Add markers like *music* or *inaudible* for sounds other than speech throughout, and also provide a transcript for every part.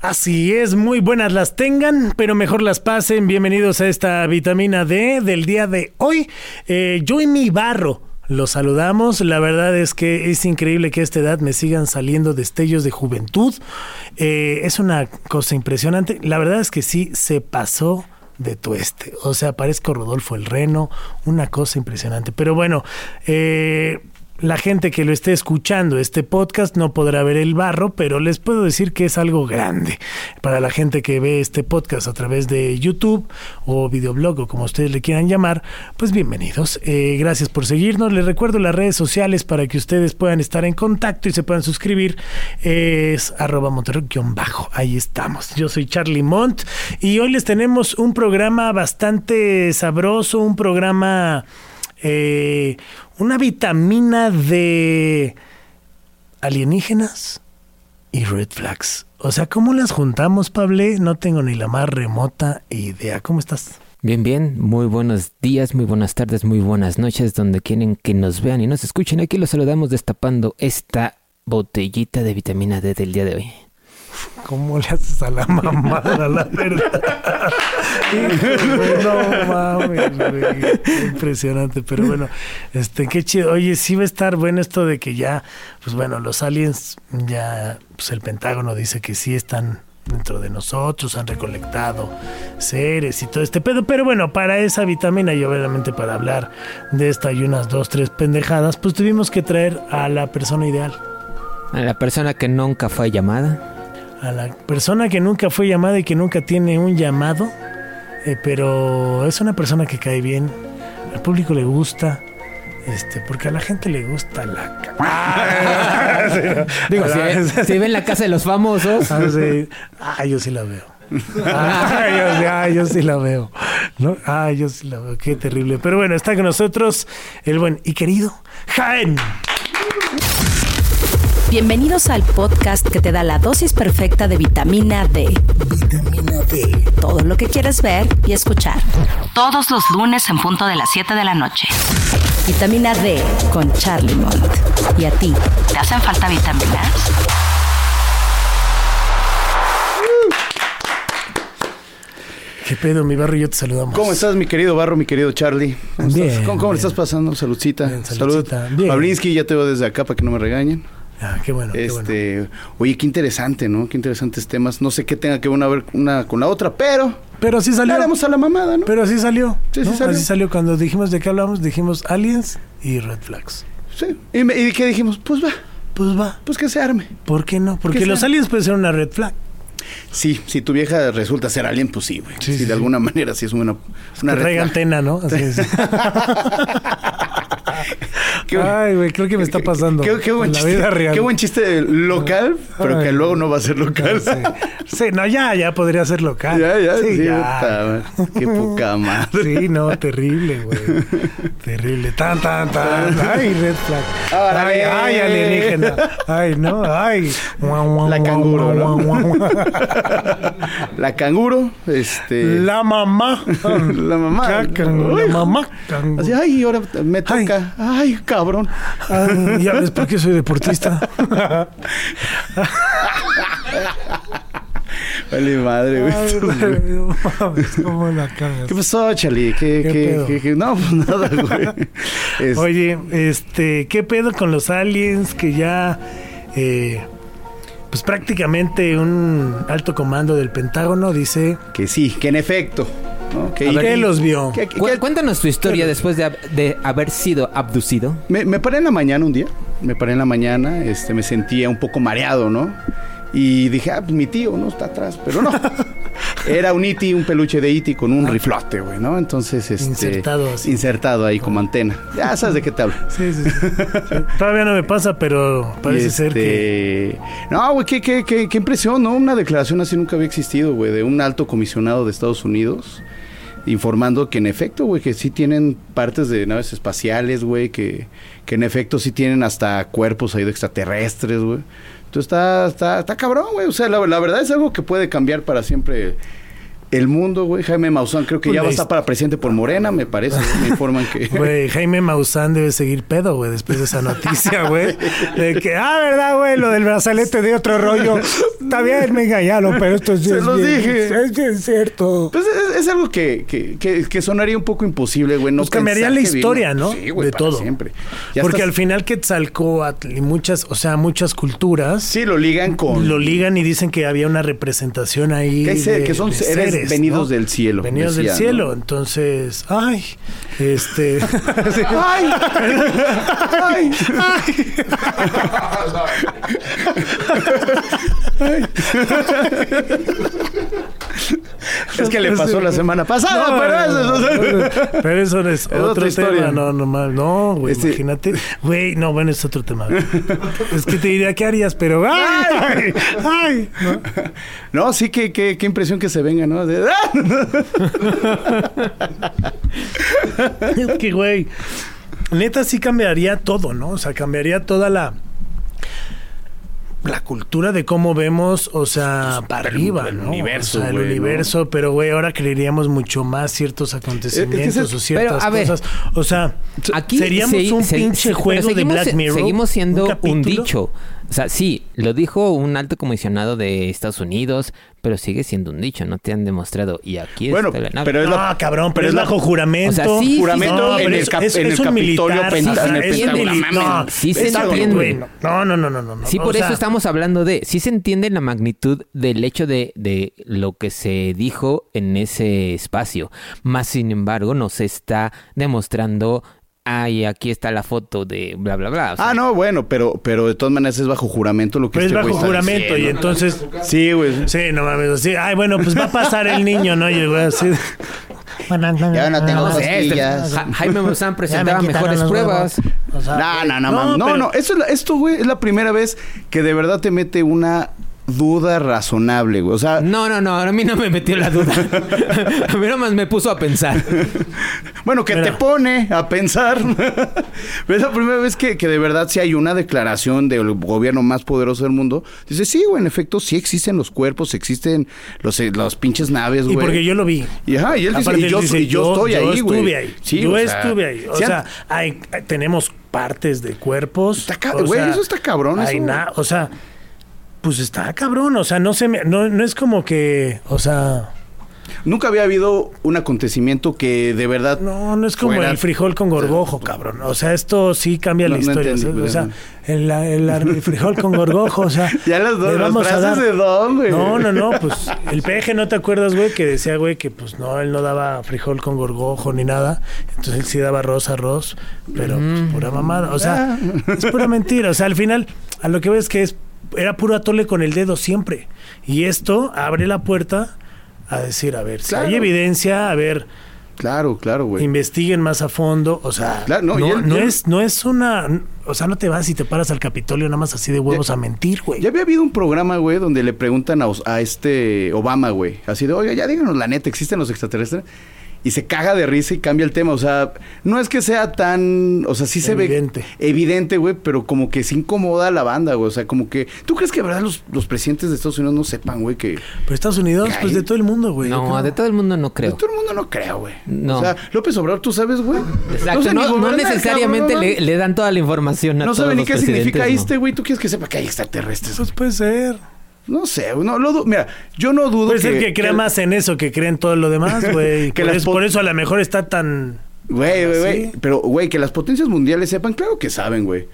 Así es, muy buenas las tengan, pero mejor las pasen. Bienvenidos a esta vitamina D del día de hoy. Eh, yo y mi barro. Los saludamos. La verdad es que es increíble que a esta edad me sigan saliendo destellos de juventud. Eh, es una cosa impresionante. La verdad es que sí se pasó de tueste. O sea, parezco Rodolfo el Reno. Una cosa impresionante. Pero bueno, eh, la gente que lo esté escuchando este podcast no podrá ver el barro, pero les puedo decir que es algo grande. Para la gente que ve este podcast a través de YouTube o videoblog o como ustedes le quieran llamar, pues bienvenidos. Eh, gracias por seguirnos. Les recuerdo las redes sociales para que ustedes puedan estar en contacto y se puedan suscribir. Es arroba bajo Ahí estamos. Yo soy Charlie Mont y hoy les tenemos un programa bastante sabroso, un programa... Eh, una vitamina de alienígenas y red flags. O sea, ¿cómo las juntamos, Pablo? No tengo ni la más remota idea. ¿Cómo estás? Bien, bien. Muy buenos días, muy buenas tardes, muy buenas noches, donde quieren que nos vean y nos escuchen. Aquí los saludamos destapando esta botellita de vitamina D del día de hoy. ¿Cómo le haces a la mamada, la verdad? *laughs* no mames, Impresionante, pero bueno, este, qué chido. Oye, sí va a estar bueno esto de que ya, pues bueno, los aliens, ya, pues el Pentágono dice que sí están dentro de nosotros, han recolectado seres y todo este pedo. Pero bueno, para esa vitamina y obviamente para hablar de esta y unas dos, tres pendejadas, pues tuvimos que traer a la persona ideal. A la persona que nunca fue llamada a la persona que nunca fue llamada y que nunca tiene un llamado, eh, pero es una persona que cae bien, al público le gusta. Este, porque a la gente le gusta la *laughs* Digo, si, ven la casa de los famosos. Ah, ah yo sí la veo. Ah, yo, sí la veo. ¿no? Ah, yo sí la veo. Qué terrible. Pero bueno, está con nosotros el buen y querido Jaén. Bienvenidos al podcast que te da la dosis perfecta de vitamina D. Vitamina D. Todo lo que quieres ver y escuchar. Todos los lunes en punto de las 7 de la noche. Vitamina D con Charlie Mont. ¿Y a ti? ¿Te hacen falta vitaminas? ¿Qué pedo, mi barro? Yo te saludamos. ¿Cómo estás, mi querido barro, mi querido Charlie? ¿Cómo bien, ¿Cómo, le estás pasando? Saludcita. Bien, saludcita. Salud. Pablinsky, ya te veo desde acá para que no me regañen. Ah, qué bueno. Este, Oye, qué interesante, ¿no? Qué interesantes temas. No sé qué tenga que ver una con la otra, pero. Pero sí salió. Haremos a la mamada, ¿no? Pero sí salió. Sí, sí salió. Así salió. Cuando dijimos de qué hablamos, dijimos aliens y red flags. Sí. ¿Y, y qué dijimos? Pues va. Pues va. Pues que se arme. ¿Por qué no? Porque los aliens pueden ser una red flag. Sí, si tu vieja resulta ser alien, pues sí, güey. Sí, si de alguna manera sí es una, una red antena, ¿no? Así es. *laughs* Ay, güey, creo que me está pasando. Qué, buen chiste, vida real. Qué buen chiste local, pero que luego no va a ser local. Sí. no, ya, ya podría ser local. Ya, ya, sí. ya. qué poca madre. Sí, no, terrible, güey. terrible. Tan, tan, tan. Ay, red flag. ay, ay, alienígena. Ay, no, ay. La canguro, ¿no? La canguro, este. La mamá. *laughs* La mamá. La mamá. Así, ay, ahora me toca. Ay, cabrón. ya ves por qué soy deportista. Vale madre, güey. ¿Cómo la cagas? ¿Qué pasó, Charlie? ¿Qué, qué, qué, No, pues nada, güey. Oye, este, ¿qué pedo con los aliens que ya... Eh, pues prácticamente un alto comando del Pentágono dice... Que sí, que en efecto ¿Qué los vio? Cuéntanos tu historia después de, haber sido abducido. Me, me, paré en la mañana un día. Me paré en la mañana, este, me sentía un poco mareado, ¿no? Y dije, ah, pues mi tío, ¿no? Está atrás. Pero no. *laughs* Era un Iti, un peluche de Iti con un ah. riflote, güey, ¿no? Entonces, este. Insertado así. Insertado ahí como antena. Ya sabes de qué te hablo. *laughs* Sí, sí, sí. Todavía no me pasa, pero parece ser que. Este, no, güey, qué, qué, qué, qué impresión, ¿no? Una declaración así nunca había existido, güey, de un alto comisionado de Estados Unidos informando que en efecto, güey, que sí tienen partes de naves espaciales, güey, que, que en efecto sí tienen hasta cuerpos ahí de extraterrestres, güey. Entonces está, está, está cabrón, güey. O sea, la, verdad es algo que puede cambiar para siempre el mundo, güey. Jaime Maussan creo que Pues ya va a la estar para presidente por Morena, me parece. Me informan que... *laughs* Güey, Jaime Maussan debe seguir pedo, güey, después de esa noticia, güey. De que, ah, ¿verdad, güey? Lo del brazalete de otro rollo. Está bien, me engañaron, pero esto sí Se es los dije. Es bien cierto. Pues es, es algo que, que, que, que sonaría un poco imposible, güey. No Pues cambiaría la vino- historia, ¿no? Sí, güey, de para todo. siempre. Ya Porque estás- al final Quetzalcóatl y muchas, o sea, muchas culturas Sí, lo ligan con... lo ligan y dicen que había una representación ahí. Que de- que son seres venidos del cielo, Venidos del cielo. ¿no? Entonces, ay, este. *laughs* ¡Ay! ¡Ay! Es que le pasó la semana pasada, No, pero eso no, pero eso es, otro otra historia. tema. No, no, no, güey, Este- imagínate. Güey, no, bueno, es otro tema. es que te diría, ¿qué harías? Pero, ¡ay! ¡Ay! ¿no? No, sí, que, que- qué impresión que se venga, ¿no? De- *laughs* Es que, güey, neta sí cambiaría todo, ¿no? O sea, cambiaría toda la la cultura de cómo vemos, o sea, para arriba, el ¿no? universo, O sea, el güey, ¿no? universo, pero güey, ahora creeríamos mucho más ciertos acontecimientos es- o ciertas Pero, a ver, cosas. O sea, Aquí seríamos se- un se- pinche se- juego de seguimos- Black Mirror. Seguimos siendo un, dicho. O sea, sí, lo dijo un alto comisionado de Estados Unidos, pero sigue siendo un dicho, no te han demostrado. Y aquí Bueno, está la nave. pero es No, la- cabrón, pero pero es es la- bajo juramento. O sea, sí, Juramento sí, en el, es- cap- es, en el es Capitolio sí, el mames. no, Sí se entiende. No, no, no, no, no, no. Sí, por sea, eso estamos hablando de, sí se entiende la magnitud del hecho de, de lo que se dijo en ese espacio, más sin embargo no se está demostrando, ay, aquí está la foto de bla, bla, bla. O sea, Ah, no, bueno, pero, pero de todas maneras es bajo juramento lo que Pero es este bajo juramento y entonces... Sí, güey. Sí, no mames, así, ay, bueno, pues va a pasar el niño, ¿no? Y el güey así... *laughs* Ya no tengo no este, costillas. Ja- Jaime *laughs* Maussan presentaba me mejores pruebas. huevos. O sea, No, no, no, no, mam- no, pero- no, la- esto, güey, es la primera vez que de verdad te mete una duda razonable, güey. O sea, No, no, no, a mí no me metió la duda. *laughs* a mí nomás me puso a pensar. bueno, que te pone a pensar. Pero *laughs* es la primera vez que, que de verdad sí hay una declaración del gobierno más poderoso del mundo. Dice, sí, güey, en efecto, sí existen los cuerpos, existen los, eh, los pinches naves, Y güey. porque yo lo vi. Y, ajá, y él dice, y yo, dice, y yo estoy yo ahí, güey. estuve ahí. Sí, yo o sea, estuve ahí. O sea, hay, tenemos partes de cuerpos. Está o güey, sea, eso está cabrón, hay eso. na- o sea, pues está cabrón. O sea, no se me, no, no es como que, o sea, Nunca había habido un acontecimiento que de verdad... no, no es como Fuera- el frijol con gorgojo, cabrón. O sea, esto sí cambia No, la no historia. entendí, o sea, el, el- el frijol con gorgojo, o sea, *laughs* Ya las dos, vamos a dar- de Don, güey. No, no, no, pues el peje, ¿no te acuerdas, güey? Que decía, güey, que pues no, él no daba frijol con gorgojo ni nada. Entonces él sí daba arroz, arroz, pero pues pura mamada. O sea, es pura mentira. O sea, al final, a lo que ves que es, era puro atole con el dedo siempre. Y esto abre la puerta a decir, a ver, si hay evidencia, a ver, Claro, claro, güey. investiguen más a fondo. O sea, Claro, no, es, no es una. O sea, no te vas y te paras al Capitolio nada más así de huevos Ya- a mentir, güey. Ya había habido un programa, güey, donde le preguntan a, a este Obama, güey, así de, oiga, ya díganos la neta, ¿existen los extraterrestres? Y se caga de risa y cambia el tema. O sea, no es que sea tan. O sea, sí se Evidente. ve evidente, güey, pero como que se incomoda a la banda, güey. O sea, como que. ¿Tú crees que, de verdad, los, los presidentes de Estados Unidos no sepan, güey, que. Pero Estados Unidos, pues de todo el mundo, güey. No, de todo el mundo no De creo. todo el mundo no creo, güey. No. O sea, López Obrador, tú sabes, güey. Exacto, sé ni no, necesariamente cabrón. le, le dan toda la información a No todos sabe ni los qué significa este, güey. ¿Tú quieres que sepa que hay extraterrestres? Pues puede ser. No sé, no lo Mira, yo no dudo Puede ser que crea más en eso que cree en todo lo demás, *laughs* güey. Que por, po- por eso a lo mejor está tan... Güey, güey, güey. Pero, güey, que las potencias mundiales sepan, claro que saben, güey.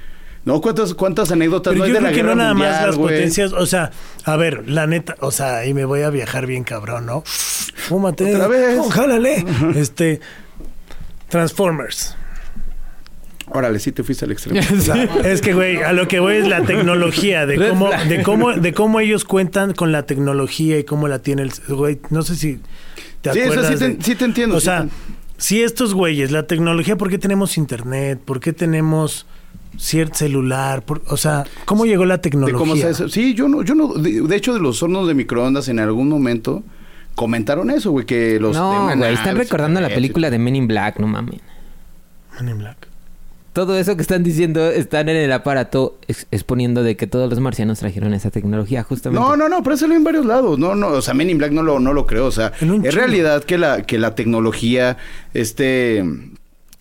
¿No? ¿Cuántas, cuántas anécdotas Pero no hay yo de la creo que guerra no nada más las potencias, o sea, a ver, la neta, o sea, ahí me voy a viajar bien cabrón, ¿no? Fúmate. Otra vez. Oh, jálale. *laughs* Este, Transformers. Órale, sí te fuiste al extremo. *laughs* Es que, güey, a lo que voy es la tecnología, de *laughs* cómo, de cómo, de cómo ellos cuentan con la tecnología y cómo la tiene el, güey, no sé si te Sí, o sea, acuerdas. sí te- de- sí te entiendo, O sí sea, te- si estos güeyes, la tecnología, ¿por qué tenemos internet? ¿Por qué tenemos cierto celular? Por- o sea, ¿cómo llegó la De tecnología? cómo se hace- Sí, yo no, yo no, de, de hecho, de los hornos de microondas en algún momento comentaron eso, güey, que los... No, güey, están recordando la película de Men in Black, no mames. Man in Black. Todo eso que están diciendo están en el aparato ex- exponiendo de que todos los marcianos trajeron esa tecnología, justamente. No, no, no, pero eso lo en varios lados. No, no, o sea, Men in Black no lo, no lo creo. O sea, En realidad que la, que la tecnología, este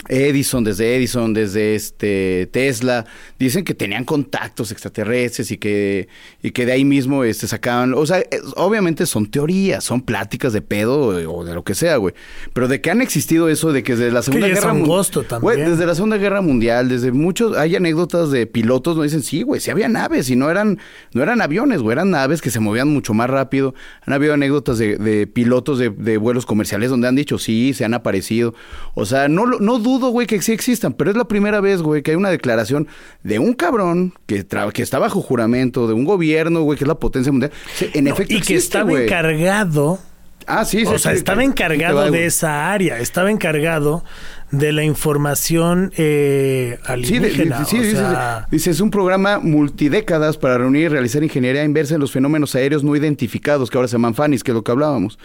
Edison, desde Edison, desde este Tesla, dicen que tenían contactos extraterrestres y que, y que de ahí mismo este, sacaban. O sea, es- obviamente son teorías, son pláticas de pedo eh, o de lo que sea, güey. Pero de que han existido eso, de que desde la Segunda es Guerra Mun- angosto también. Güey, desde la Segunda Guerra Mundial, desde muchos, hay anécdotas de pilotos donde dicen, sí, güey, sí había naves y no eran, no eran aviones, güey, eran naves que se movían mucho más rápido. Han habido anécdotas de, de pilotos de, de vuelos comerciales donde han dicho, sí, se han aparecido. O sea, no, no dudo, güey, que sí existan, pero es la primera vez, güey, que hay una declaración de un cabrón que, que está bajo juramento, de un gobierno, güey, que es la potencia mundial. Sí, en No, efecto y que estaba encargado Ah, sí, sí. o sea, sí, estaba encargado va, de esa área, estaba encargado de la información eh, Sí, de- alienígena. de- sí, o sea, dice, es un programa multidécadas para reunir y realizar ingeniería inversa en los fenómenos aéreos no identificados, que ahora se llaman FANIS, que es lo que hablábamos.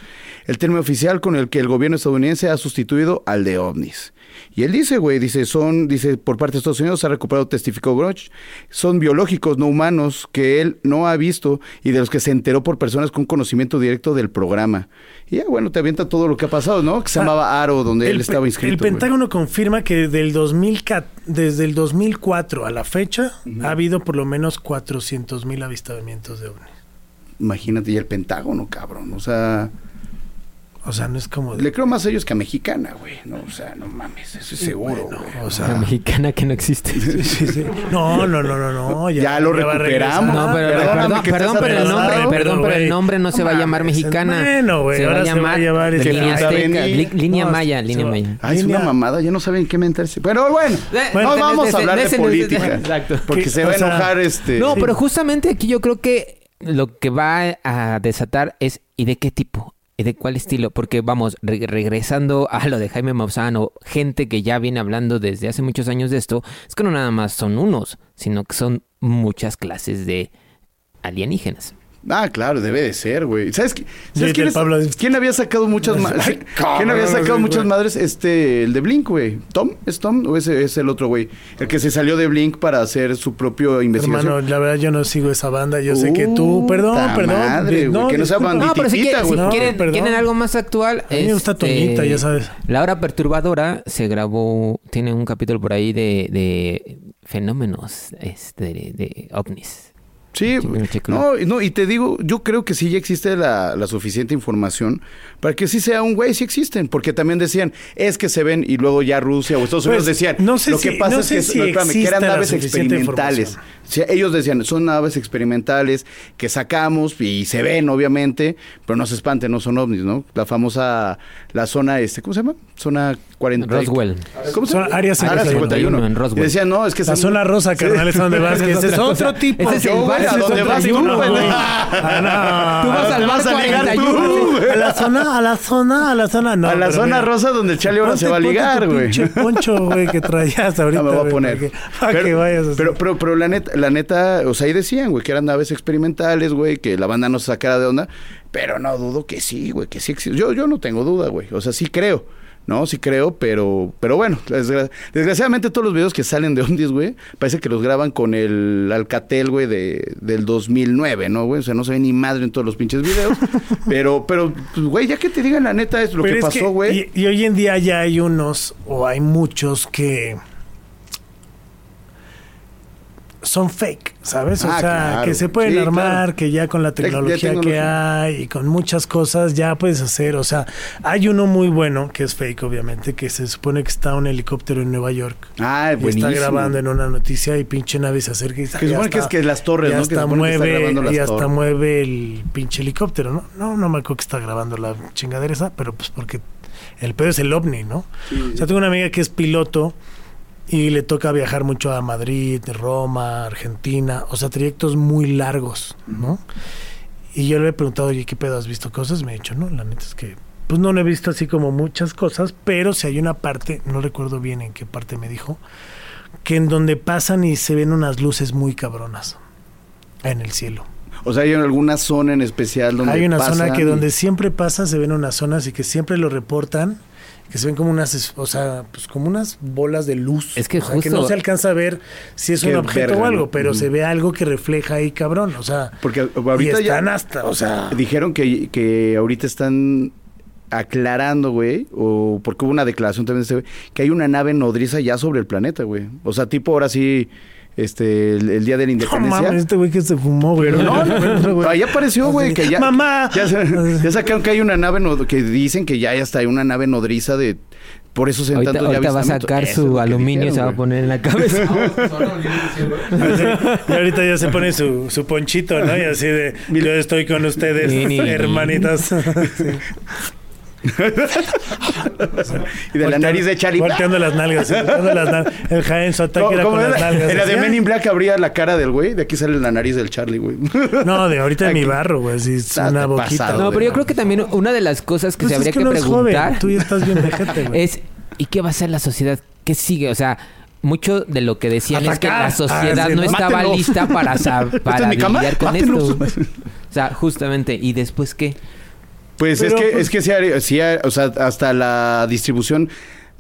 El término oficial con el que el gobierno estadounidense ha sustituido al de ovnis. Y él dice, güey, dice, son, dice, por parte de Estados Unidos, ha recuperado, testificó Groch, son biológicos no humanos que él no ha visto y de los que se enteró por personas con conocimiento directo del programa. Y ya, bueno, te avienta todo lo que ha pasado, ¿no? Que se Ah, llamaba Aro, donde él estaba inscrito. el. Pentágono confirma que del 2000, ca- desde el 2004 a la fecha ha habido por lo menos 400 mil avistamientos de ovnis. Imagínate, y el Pentágono, cabrón. O sea, O sea, no es como... de- le creo más a ellos que a Mexicana, güey. No, o sea, no mames, eso es seguro, bueno, güey. o La sea, mexicana que no existe. sí, sí. *laughs* No, no, no, no, no. Ya lo recuperamos. No, pero perdón, perdón, el nombre, perdón, pero el nombre no se va a llamar mexicana. Bueno, güey, se va a ahora se va a llamar llamar línea azteca, Vení. li- línea No, maya, línea va- maya. Ay, es una mamada, ya no saben qué meterse. Pero bueno, Bueno, no vamos a hablar de, política. Exacto. Porque Que, se va a enojar este. No, pero justamente aquí yo creo que lo que va a desatar es ¿y de qué tipo? ¿Y de cuál estilo? Porque vamos, re- regresando a lo de Jaime Maussan o gente que ya viene hablando desde hace muchos años de esto, es que no nada más son unos, sino que son muchas clases de alienígenas. Ah, claro, debe de ser, güey. ¿Sabes, qué- Sí, ¿sabes quién, el es- Pablo- quién había sacado muchas *laughs* madres? *laughs* ¿Quién había sacado muchas madres? Este, el de Blink, güey. ¿Tom? ¿Es Tom? ¿O ese es el otro, güey? El que se salió de Blink para hacer su propio investigación. Hermano, la verdad yo no sigo esa banda. Yo sé que tú, perdón, perdón. madre, güey, que no sea bandita. No, pero si, güey. No, quieren, algo más actual. A mí me gusta este, Toñita, ya sabes. La hora perturbadora se grabó, tiene un capítulo por ahí de, de fenómenos este, de, de ovnis. Sí, no, y- no, y te digo, yo creo que sí ya existe la, la suficiente información para que sí sea un güey, sí existen, porque también decían, es que se ven, y luego ya Rusia o Estados Unidos Pues, decían, no sé lo que si- pasa no es sé que, si no, espérame, que eran naves experimentales. ellos decían, son naves experimentales que sacamos y se ven, obviamente, pero no se espanten, no son ovnis, ¿no? La famosa, la zona, este, ¿cómo se llama? Zona 40. Roswell. ¿Cómo se Son llama? Área 51. en Roswell. Y decían, no, es que La se- zona rosa, carnal, es donde vas, que *laughs* ese es otro tipo. Ese es el ¿a dónde vas tú, güey? Ah, no. Tú vas ¿A al bar vas a ligar 41. tú, güey? A la zona, a la zona, a la zona, no. a la pero zona mira, rosa donde el Charlie ahora ponte- se va a ligar, güey. pinche poncho, güey, que traías *laughs* ahorita. No me voy a poner. para que- Para que vayas así. pero, pero, pero la neta, la neta, o sea, ahí decían, güey, que eran naves experimentales, güey, que la banda no se sacara de onda. Pero no dudo que sí, güey, que sí existe. Yo, yo no tengo duda, güey. O sea, sí creo. No, sí creo, pero, pero bueno, desgra- desgraciadamente todos los videos que salen de Ondis, güey, parece que los graban con el Alcatel, güey, de, del 2009, ¿no, güey? O sea, no se ve ni madre en todos los pinches videos. *laughs* pero, pero, pues, güey, ya que te digan la neta es lo Pero que es pasó, güey. Y, y hoy en día ya hay unos, o hay muchos que son fake, ¿sabes? O Ah, sea, claro, que se pueden Sí, armar, claro. que ya con la ya tecnología que hay y con muchas cosas ya puedes hacer. O sea, hay uno muy bueno que es fake, obviamente, que se supone que está un helicóptero en Nueva York. Ah, Y buenísimo. está grabando en una noticia y pinche nave se acerca y Que se ya supone que es está- que las torres, ¿no? Que hasta supone que está mueve, y hasta torres. mueve el pinche helicóptero, ¿no? No, no me acuerdo que está grabando la chingadera esa, pero pues porque el pedo es el ovni, ¿no? O sea, tengo una amiga que es piloto y le toca viajar mucho a Madrid, Roma, Argentina, o sea, trayectos muy largos, ¿no? Y yo le he preguntado, oye, ¿qué pedo has visto cosas? Me ha dicho, no, la neta es que, pues no, no he visto así como muchas cosas, pero si hay una parte, no recuerdo bien en qué parte me dijo, que en donde pasan y se ven unas luces muy cabronas en el cielo. O sea, hay alguna zona en especial donde Hay una zona que y- donde siempre pasa, se ven unas zonas y que siempre lo reportan que se ven como unas, o sea, pues como unas bolas de luz. Es que O sea, que no se alcanza a ver si es un objeto verga, o algo, pero se ve algo que refleja ahí, cabrón. O sea, Porque y ahorita ya están hasta, o sea, dijeron que, que ahorita están aclarando, güey, o porque hubo una declaración también de este güey, que hay una nave nodriza ya sobre el planeta, güey. O sea, tipo ahora sí, este, el, el día de la no independencia. mames, este güey que se fumó, güey. Pero no, *laughs* no, güey. ahí apareció, güey, que ya. ¡Mamá! Ya, se- *laughs* ya sacaron que hay una nave que dicen que ya, ya está, hay una nave nodriza de. Por eso se Ahorita, ahorita va a sacar su aluminio y se va a poner en la cabeza. *laughs* Y ahorita ya se pone su, su ponchito, ¿no? Y así de, yo estoy con ustedes, Ni, ni, ni. hermanitas. Sí. *laughs* Y de la nariz de Charlie. Volteando las nalgas, sí, volteando las nalgas. El Jaén, su ataque ¿Cómo- era con era? las nalgas. En la de ¿sí? Men in Black abría la cara del güey. De aquí sale la nariz del Charlie, güey. No, de ahorita de mi barro, güey. Sí, es una boquita. No, pero yo creo que también una de las cosas que Pues se es habría que que uno es joven, preguntar Tú ya estás bien *laughs* vejete, güey. es ¿y qué va a hacer la sociedad? ¿Qué sigue? O sea, mucho de lo que decían es que la sociedad Ah, sí, no estaba mátenlos. lista para, *laughs* para es lidiar con Mátenlos. esto. O sea, justamente, ¿y después qué? Pues es Pero, que, pues- es que sí, sí, o sea, hasta la distribución,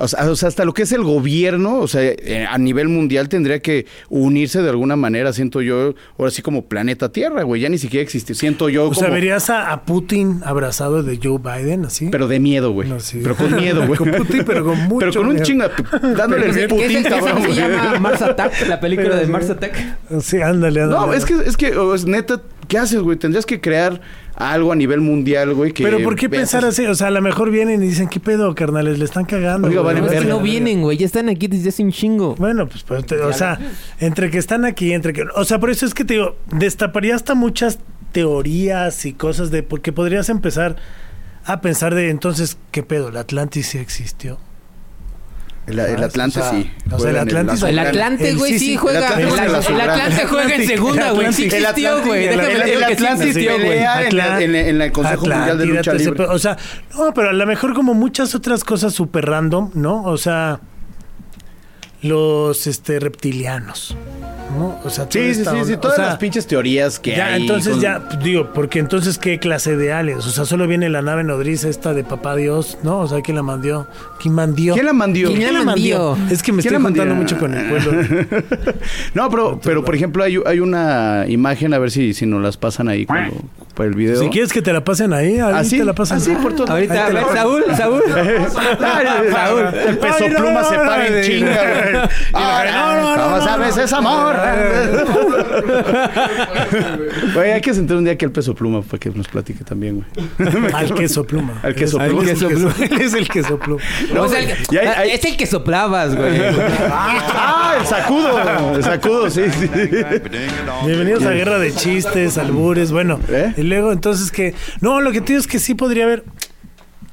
o sea, o sea, hasta lo que es el gobierno, o sea, eh, a nivel mundial tendría que unirse de alguna manera, siento yo, ahora sí como planeta Tierra, güey, ya ni siquiera existe, siento yo O sea, como, verías a, a Putin abrazado de Joe Biden, así. pero de miedo, güey, No, sí. pero con miedo, güey. *laughs* Con Putin, pero con *laughs* mucho Pero con un miedo. chinga, dándole ¿Qué el se- Putin, qué se- cabrón, se güey. llama Mars Attack? La película Pero de. Mars Attack. Sí, ándale, ándale. No, es que, es que, es neta, ¿qué haces, güey? Tendrías que crear algo a nivel mundial, güey, que... Pero ¿por qué veas- pensar así? O sea, a lo mejor vienen y dicen, ¿qué pedo, carnales? Le están cagando. Oiga, vale, No, es que verga. no vienen, güey. Ya están aquí desde hace un chingo. Bueno, pues, pues, te- o sea, entre que están aquí, entre que... O sea, por eso es que te digo, destaparía hasta muchas teorías y cosas de... Porque podrías empezar a pensar de, entonces, ¿qué pedo? ¿La Atlantis sí existió? El, el Atlante O sea, sí. o sea, Juega el. Atlante, güey, sí, sí sí, juega. el El, Atlante el juega en Atlante juega segunda, güey. Sí existió, güey. Déjame el- Atlantic existió, güey. pelea en la- en- en el Consejo Mundial de Lucha Libre. O sea, no, pero a lo mejor como muchas otras cosas súper random, ¿no? O sea, los este reptilianos, ¿no? O sea, Sí, sí, sí, sí, todas O sea, las pinches teorías que ya, hay. entonces con- ya, digo, porque entonces qué clase de aliens, o sea, solo viene la nave nodriza esta de papá Dios, ¿no? O sea, ¿quién la mandó? ¿Quién mandió? ¿Quién la mandió? ¿Quién la mandió? Es que me ¿Quién estoy mandió? mucho con el pueblo. No, pero, pero por ejemplo, hay, hay una imagen, a ver si, si nos las pasan ahí cuando, por el video. Si quieres que te la pasen ahí, ahí Así, te la pasan. así, por todo. Ahorita, Ahí a ver. Saúl, Saúl. Saúl, el peso pluma se para en chinga, no, no, ¿Cómo no, sabes no. esa morra? *laughs* Güey, hay que sentar un día aquí el peso pluma para que nos platique también, güey. *laughs* Al queso pluma. Al queso Es- pluma. es el queso- Él *laughs* es el queso pluma. o sea, el- y hay- hay- es el que soplabas, güey. Ah, el sacudo. El sacudo, sí, sí. Bienvenidos a Guerra de Chistes, albures, bueno. ¿Eh? Y luego, entonces que... No, lo que te digo es que sí podría haber...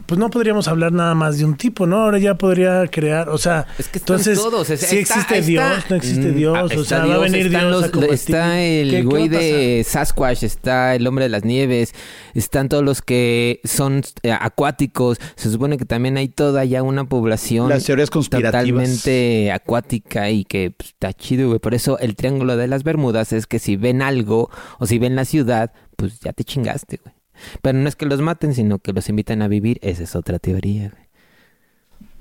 Pues no podríamos hablar nada más de un tipo, ¿no? Ahora ya podría crear, o sea... Es que entonces, todos. es- si está- existe está- Dios, no existe Mm, Dios, ah, o sea, va a venir Dios los- a combatir. Está ¿Qué- el qué güey de Sasquatch, está el hombre de las nieves, están todos los que son eh, acuáticos. Se supone que también hay toda ya una población Las teorías conspirativas. totalmente acuática y que pues, está chido, güey. Por eso el triángulo de las Bermudas es que si ven algo o si ven la ciudad, pues ya te chingaste, güey. Pero no es que los maten, sino que los invitan a vivir. Esa es otra teoría.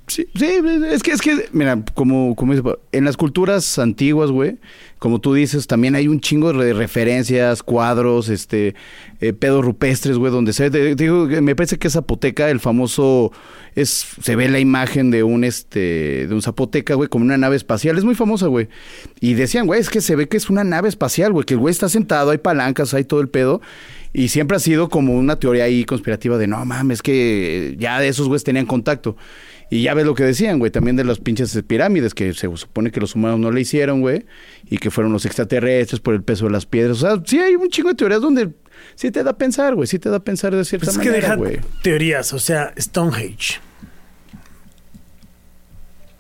Sí, sí, es que, es que, mira, como, como dice, en las culturas antiguas, güey, como tú dices, también hay un chingo de referencias, cuadros, este, eh, pedos rupestres, güey, donde se ve, me parece que Zapoteca, el famoso, es, se ve la imagen de un, este, de un Zapoteca, güey, como una nave espacial, es muy famosa, güey, y decían, güey, es que se ve que es una nave espacial, güey, que el güey está sentado, hay palancas, hay todo el pedo, y siempre ha sido como una teoría ahí conspirativa de, no mames, que ya de esos güeyes tenían contacto. Y ya ves lo que decían, güey, también de las pinches pirámides, que se supone que los humanos no le hicieron, güey, y que fueron los extraterrestres por el peso de las piedras. O sea, sí hay un chingo de teorías donde sí te da a pensar, güey, sí te da a pensar de cierta Pues es que manera, deja güey. teorías, o sea, Stonehenge.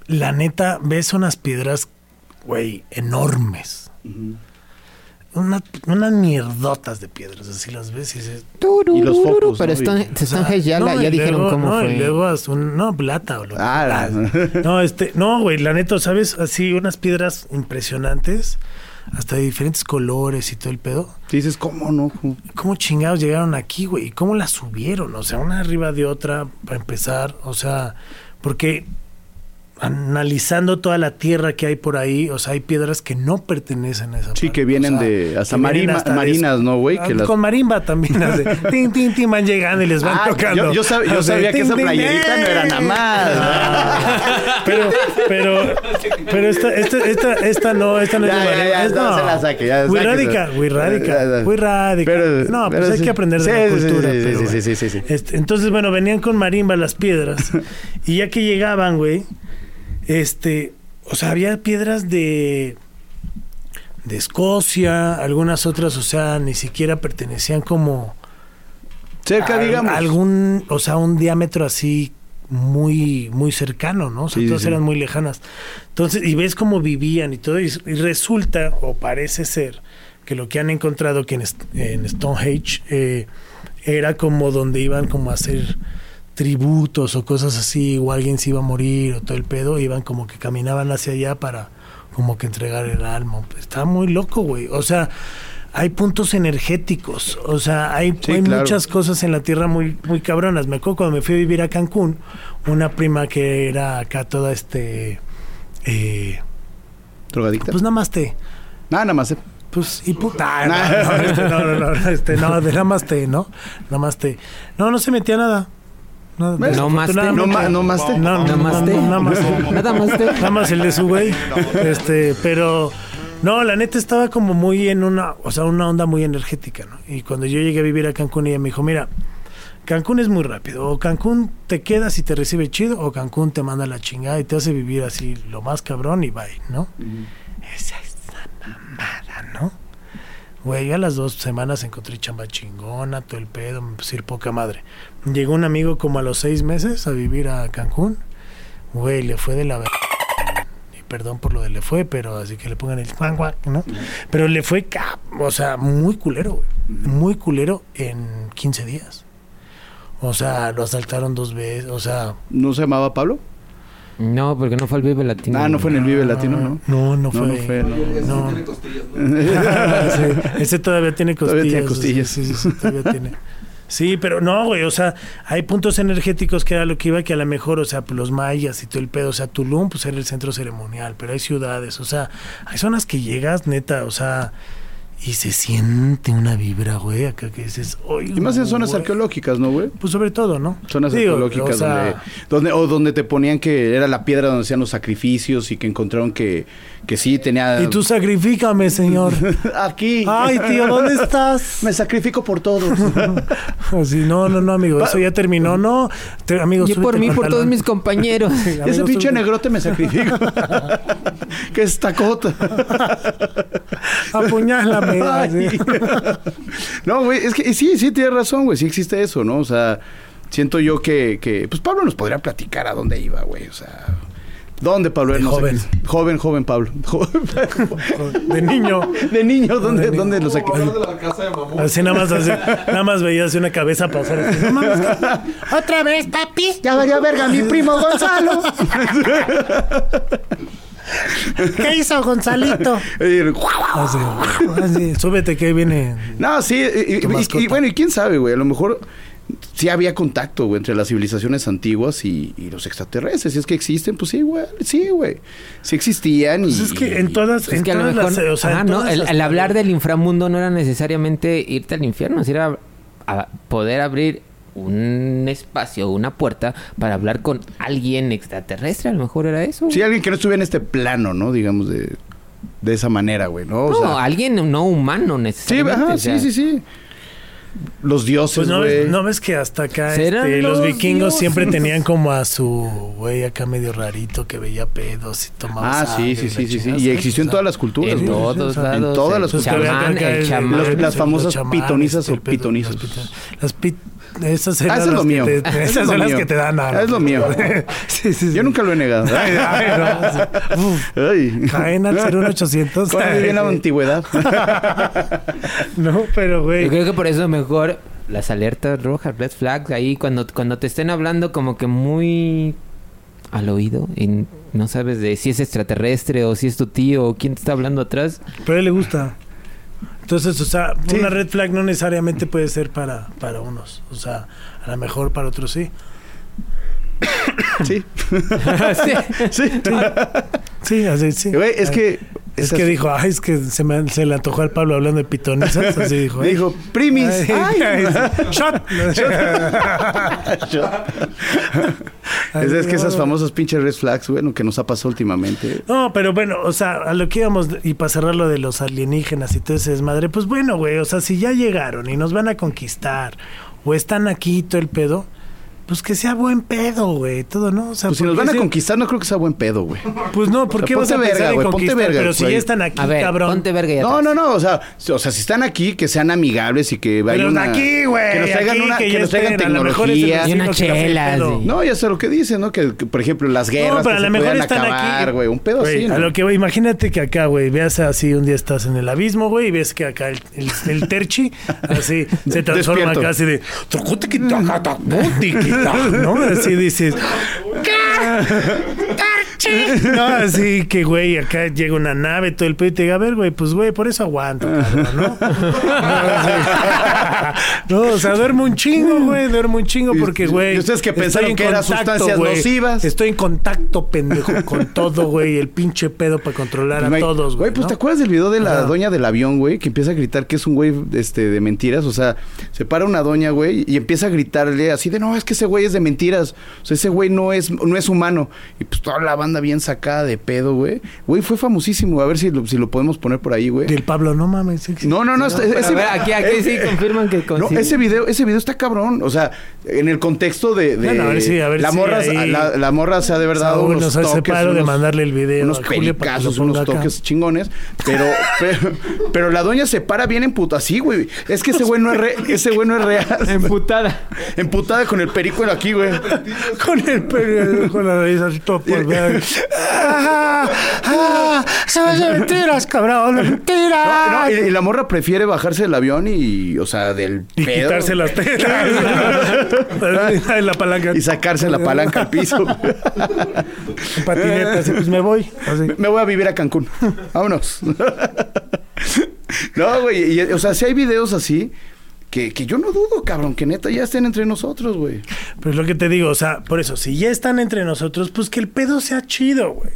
La neta, ves unas piedras, güey, enormes. Una- unas mierdotas de piedras, así las ves y dices... Y los focos, Pero Y- o sea, Stonehenge ya, la- dijeron luego- cómo no, fue. Y luego haz un, no, plata o lo Ah, la- No, este, no, güey, la neta, ¿sabes? Así unas piedras impresionantes, hasta de diferentes colores y todo el pedo. Dices, ¿cómo no? ¿Cómo? ¿Cómo chingados llegaron aquí, güey? ¿Y cómo las subieron? O sea, una arriba de otra, para empezar. O sea, porque analizando toda la tierra que hay por ahí, o sea, hay piedras que no pertenecen a esa Sí, parte, que vienen o sea, de hasta, marima- hasta de- marinas, ¿no, güey? Ah, Que las- Con marimba también, así, *laughs* tin, tin, tin, van llegando y les van Ah, tocando. yo, yo sab- yo sabía que esa playerita no era nada más. Ah, *laughs* pero, pero, pero esta, esta, esta, esta no, esta no es Ya, de ya, es- no se la saque, ya, Muy sáquese. radica, muy Ya, radica, ya. muy no, pues pero hay sí. que aprender de Sí, la sí, cultura. sí, pero sí, sí, sí. Este, entonces, bueno, venían con marimba las piedras. *laughs* y ya que llegaban, güey, este, o sea, había piedras de de Escocia, algunas otras, o sea, ni siquiera pertenecían como Cerca, a- digamos. algún, o sea, un diámetro así muy muy cercano, ¿no? O sea, Sí, todas sí. eran muy lejanas. Entonces, y ves cómo vivían y todo, y, y resulta, o parece ser, que lo que han encontrado que en, en Stonehenge eh, era como donde iban como a hacer tributos o cosas así, o alguien se iba a morir o todo el pedo, iban como que caminaban hacia allá para como que entregar el alma. Está muy loco, güey. O sea, hay puntos energéticos, o sea, hay, Sí, hay claro. muchas cosas en la tierra muy muy cabronas. Me acuerdo cuando me fui a vivir a Cancún, una prima que era acá toda este eh, ¿Drogadicta? pues nada más te Nada, nada más. eh. pues y puta *laughs* no, no, este, no, no, no, este, no, de nada más te, ¿no? Nada más te. No, no se metía nada. No. No más No, ma- no más te. No, no, más no, te. nada más te. Nada más te. Nada más el de su güey. Este, pero no, la neta estaba como muy en una, o sea, una onda muy energética, ¿no? Y cuando yo llegué a vivir a Cancún, ella me dijo, mira, Cancún es muy rápido. O Cancún te quedas y te recibe chido, o Cancún te manda la chingada y te hace vivir así lo más cabrón y bye, ¿no? Esa es la mamada, ¿no? Güey, yo a las dos semanas encontré chamba chingona, todo el pedo, me puse a ir poca madre. Llegó un amigo como a los seis meses a vivir a Cancún. Güey, le fue de la Y perdón por lo de le fue, pero así que le pongan el guac, ¿no? Pero le fue, o sea, muy culero, güey. Muy culero en 15 días. O sea, lo asaltaron dos veces, o sea... ¿No se llamaba Pablo? No, porque no fue al Vive Latino. Ah, no fue en el Vive Latino, ¿no? No, no No, fue. no fue, no. No. *laughs* *laughs* Sí, ese todavía tiene costillas. Todavía tiene costillas. Sí, sí, sí, todavía tiene. Sí, pero no, güey, o sea, hay puntos energéticos que era lo que iba, que a lo mejor, o sea, pues, los mayas y todo el pedo, o sea, Tulum, pues era el centro ceremonial, pero hay ciudades, o sea, hay zonas que llegas, neta, o sea, y se siente una vibra, güey, acá que dices, oye. Y más en zonas güey". arqueológicas, ¿no, güey? Pues sobre todo, ¿no? Zonas Digo, arqueológicas o sea, donde, donde, o donde te ponían que era la piedra donde hacían los sacrificios y que encontraron que, que sí tenía... Y tú sacrifícame, señor. *laughs* Aquí. Ay, tío, ¿dónde *laughs* estás? Me sacrifico por todos. *laughs* Así, no, no, no, amigo, eso ya terminó, no. Te- amigo, Yo por mí, por todos mis compañeros. Sí, Ese amigo, pinche súbete- negrote me sacrifico. que es tacota. Apuñálame. Así. no, güey, es que sí, sí, tienes razón, güey. Sí existe eso, ¿no? O sea, siento yo que, que pues Pablo nos podría platicar a dónde iba, güey. O sea, ¿dónde, Pablo? De No joven. joven, *laughs* joven, Pablo. De niño. De niño, ¿dónde, De niño. dónde lo saqué? Así nada más, así, nada más veías una cabeza pasar. así, "No mames, que- *laughs* Otra vez, papi. Ya varía verga mi primo Gonzalo. *laughs* ¿Qué hizo Gonzalito? Así, así, súbete que ahí viene. No, sí, y, y- Tu y- mascota. y bueno, y quién sabe, güey, a lo mejor sí había contacto, güey, entre las civilizaciones antiguas y, y los extraterrestres. Si es que existen, pues sí, güey, sí, güey. Sí existían y... Pues es que en todas, Es en que a lo todas mejor, las, o sea, en ¿no? el, las- el hablar del inframundo no era necesariamente irte al infierno, sino era a poder abrir un espacio, una puerta para hablar con alguien extraterrestre, a lo mejor era eso. Sí, alguien que no estuviera en este plano, ¿no? Digamos, de, de esa manera, güey, ¿no? O no, sea, alguien no humano sí, necesariamente. ajá, o sea, sí, sí, sí. Los dioses, Pues no ves, no ves que hasta acá ¿Serán este, los los vikingos dioses? siempre tenían como a su güey acá medio rarito que veía pedos y tomaba Ah, sangre sí, sí, sí, sí, Y existió en todas las culturas, En todos lados. en todas las culturas. las famosas chamanes, pitonizas o pitonizos. Las, pit- esas Ah, eran eso es las lo que mío. te- Eso es esas lo son las que te dan Ah, es lo mío. *laughs* sí, sí, sí. Yo nunca lo he negado. Ay, ay, no, Ay. Caen al 01800. ¿Cuándo viví en la antigüedad? *laughs* No, pero güey. Yo creo que por eso mejor las alertas rojas, red flags, ahí cuando, cuando te estén hablando como que muy al oído y no sabes de si es extraterrestre o si es tu tío o quién te está hablando atrás. Pero a él le gusta. Entonces, o sea, Sí. una red flag no necesariamente puede ser para, para unos. O sea, a lo mejor para otros sí. Sí. *laughs* Sí. sí. Sí, así, sí. Güey, es que... Es que dijo, ay, es que se, me, se le antojó al Pablo hablando de pitonizas. Así dijo. *laughs* ¿eh? dijo, primis. Ay, Ay. *laughs* ay, shot. *laughs* Es, es que esas famosas pinches red flags, bueno, que nos ha pasado últimamente. No, pero bueno, o sea, a lo que íbamos, y para cerrar lo de los alienígenas y todo ese desmadre, pues bueno, güey, o sea, si ya llegaron y nos van a conquistar, o están aquí todo el pedo, pues que sea buen pedo, güey, todo, ¿no? O sea, Pues si nos van a conquistar, no creo que sea buen pedo, güey. Pues no, ¿por O sea, qué vas a ponte pensar verga, en conquistar? verga, pero si ya están aquí, A ver, cabrón. ponte verga No, no, no, o sea, si- o sea, si están aquí, que sean amigables y que vayan Pero una... aquí, güey, Que nos traigan, aquí, una, que que nos traigan estén, a lo mejor es el tecnología. Y que pedo. y- No, ya sé lo que dicen, ¿no? Que, que, por ejemplo, las guerras No, pero que a se lo mejor están acabar, aquí. güey. Un pedo así, ¿no? A lo que, güey, imagínate que acá, güey, veas así, un día estás en el abismo, güey, y ves que acá el, el, el terchi, así, se *laughs* transforma Despierto. acá así de... ¿No? Así dices... *laughs* No, así que, güey, acá llega una nave, todo el pedo, y te diga, a ver, güey, pues, güey, por eso aguanto, cabrón, ¿no? *laughs* *laughs* No, o sea, duermo un chingo, güey, duermo un chingo porque, güey... y ustedes que pensaron en que eran sustancias nocivas. Estoy en contacto, pendejo, con todo, güey, el pinche pedo para controlar a Güey, todos, güey. Güey, pues ¿no? ¿te acuerdas del video de la doña del avión, güey? Que empieza a gritar que es un güey este, de mentiras. O sea, se para una doña, güey, y empieza a gritarle así de, no, es que ese güey es de mentiras. O sea, ese güey no es, no es humano. Y pues toda la banda bien sacada de pedo, güey. Güey, fue famosísimo. A ver si lo, si lo podemos poner por ahí, güey. Y el Pablo, no mames. sí, sí. No, no, no. este- ese- ver, aquí, aquí sí eh, confirman que No, coincide. ese video, ese video está cabrón. O sea, en el contexto de. de Bueno, a ver si- a ver la, si morra, ahí- la, la morra se ha de verdad Saúl unos nos toques. paro de unos- mandarle el video Unos ponga unos acá. toques chingones. Pero, *laughs* pero, pero la doña se para bien emputada. Sí, güey. Es que ese güey no es, re- ese güey no es real. Emputada. Emputada con el perico aquí, güey. Con el pelo, con la nariz así todo por ver. *laughs* ¡Ah! ¡Ah! ¡Son *laughs* mentiras, cabrón! No, ¡Mentiras! no, y, y la morra prefiere bajarse del avión y, o sea, del Y pedo. quitarse las tetas. *laughs* en la palanca. Y sacarse la palanca al piso. Patineta, así, pues me voy. Así. Me voy a vivir a Cancún. Vámonos. no, güey. y, O sea, si hay videos así que, que yo no dudo, cabrón, que neta ya estén entre nosotros, güey. Pero es lo que te digo, o sea, por eso, si ya están entre nosotros, pues que el pedo sea chido, güey.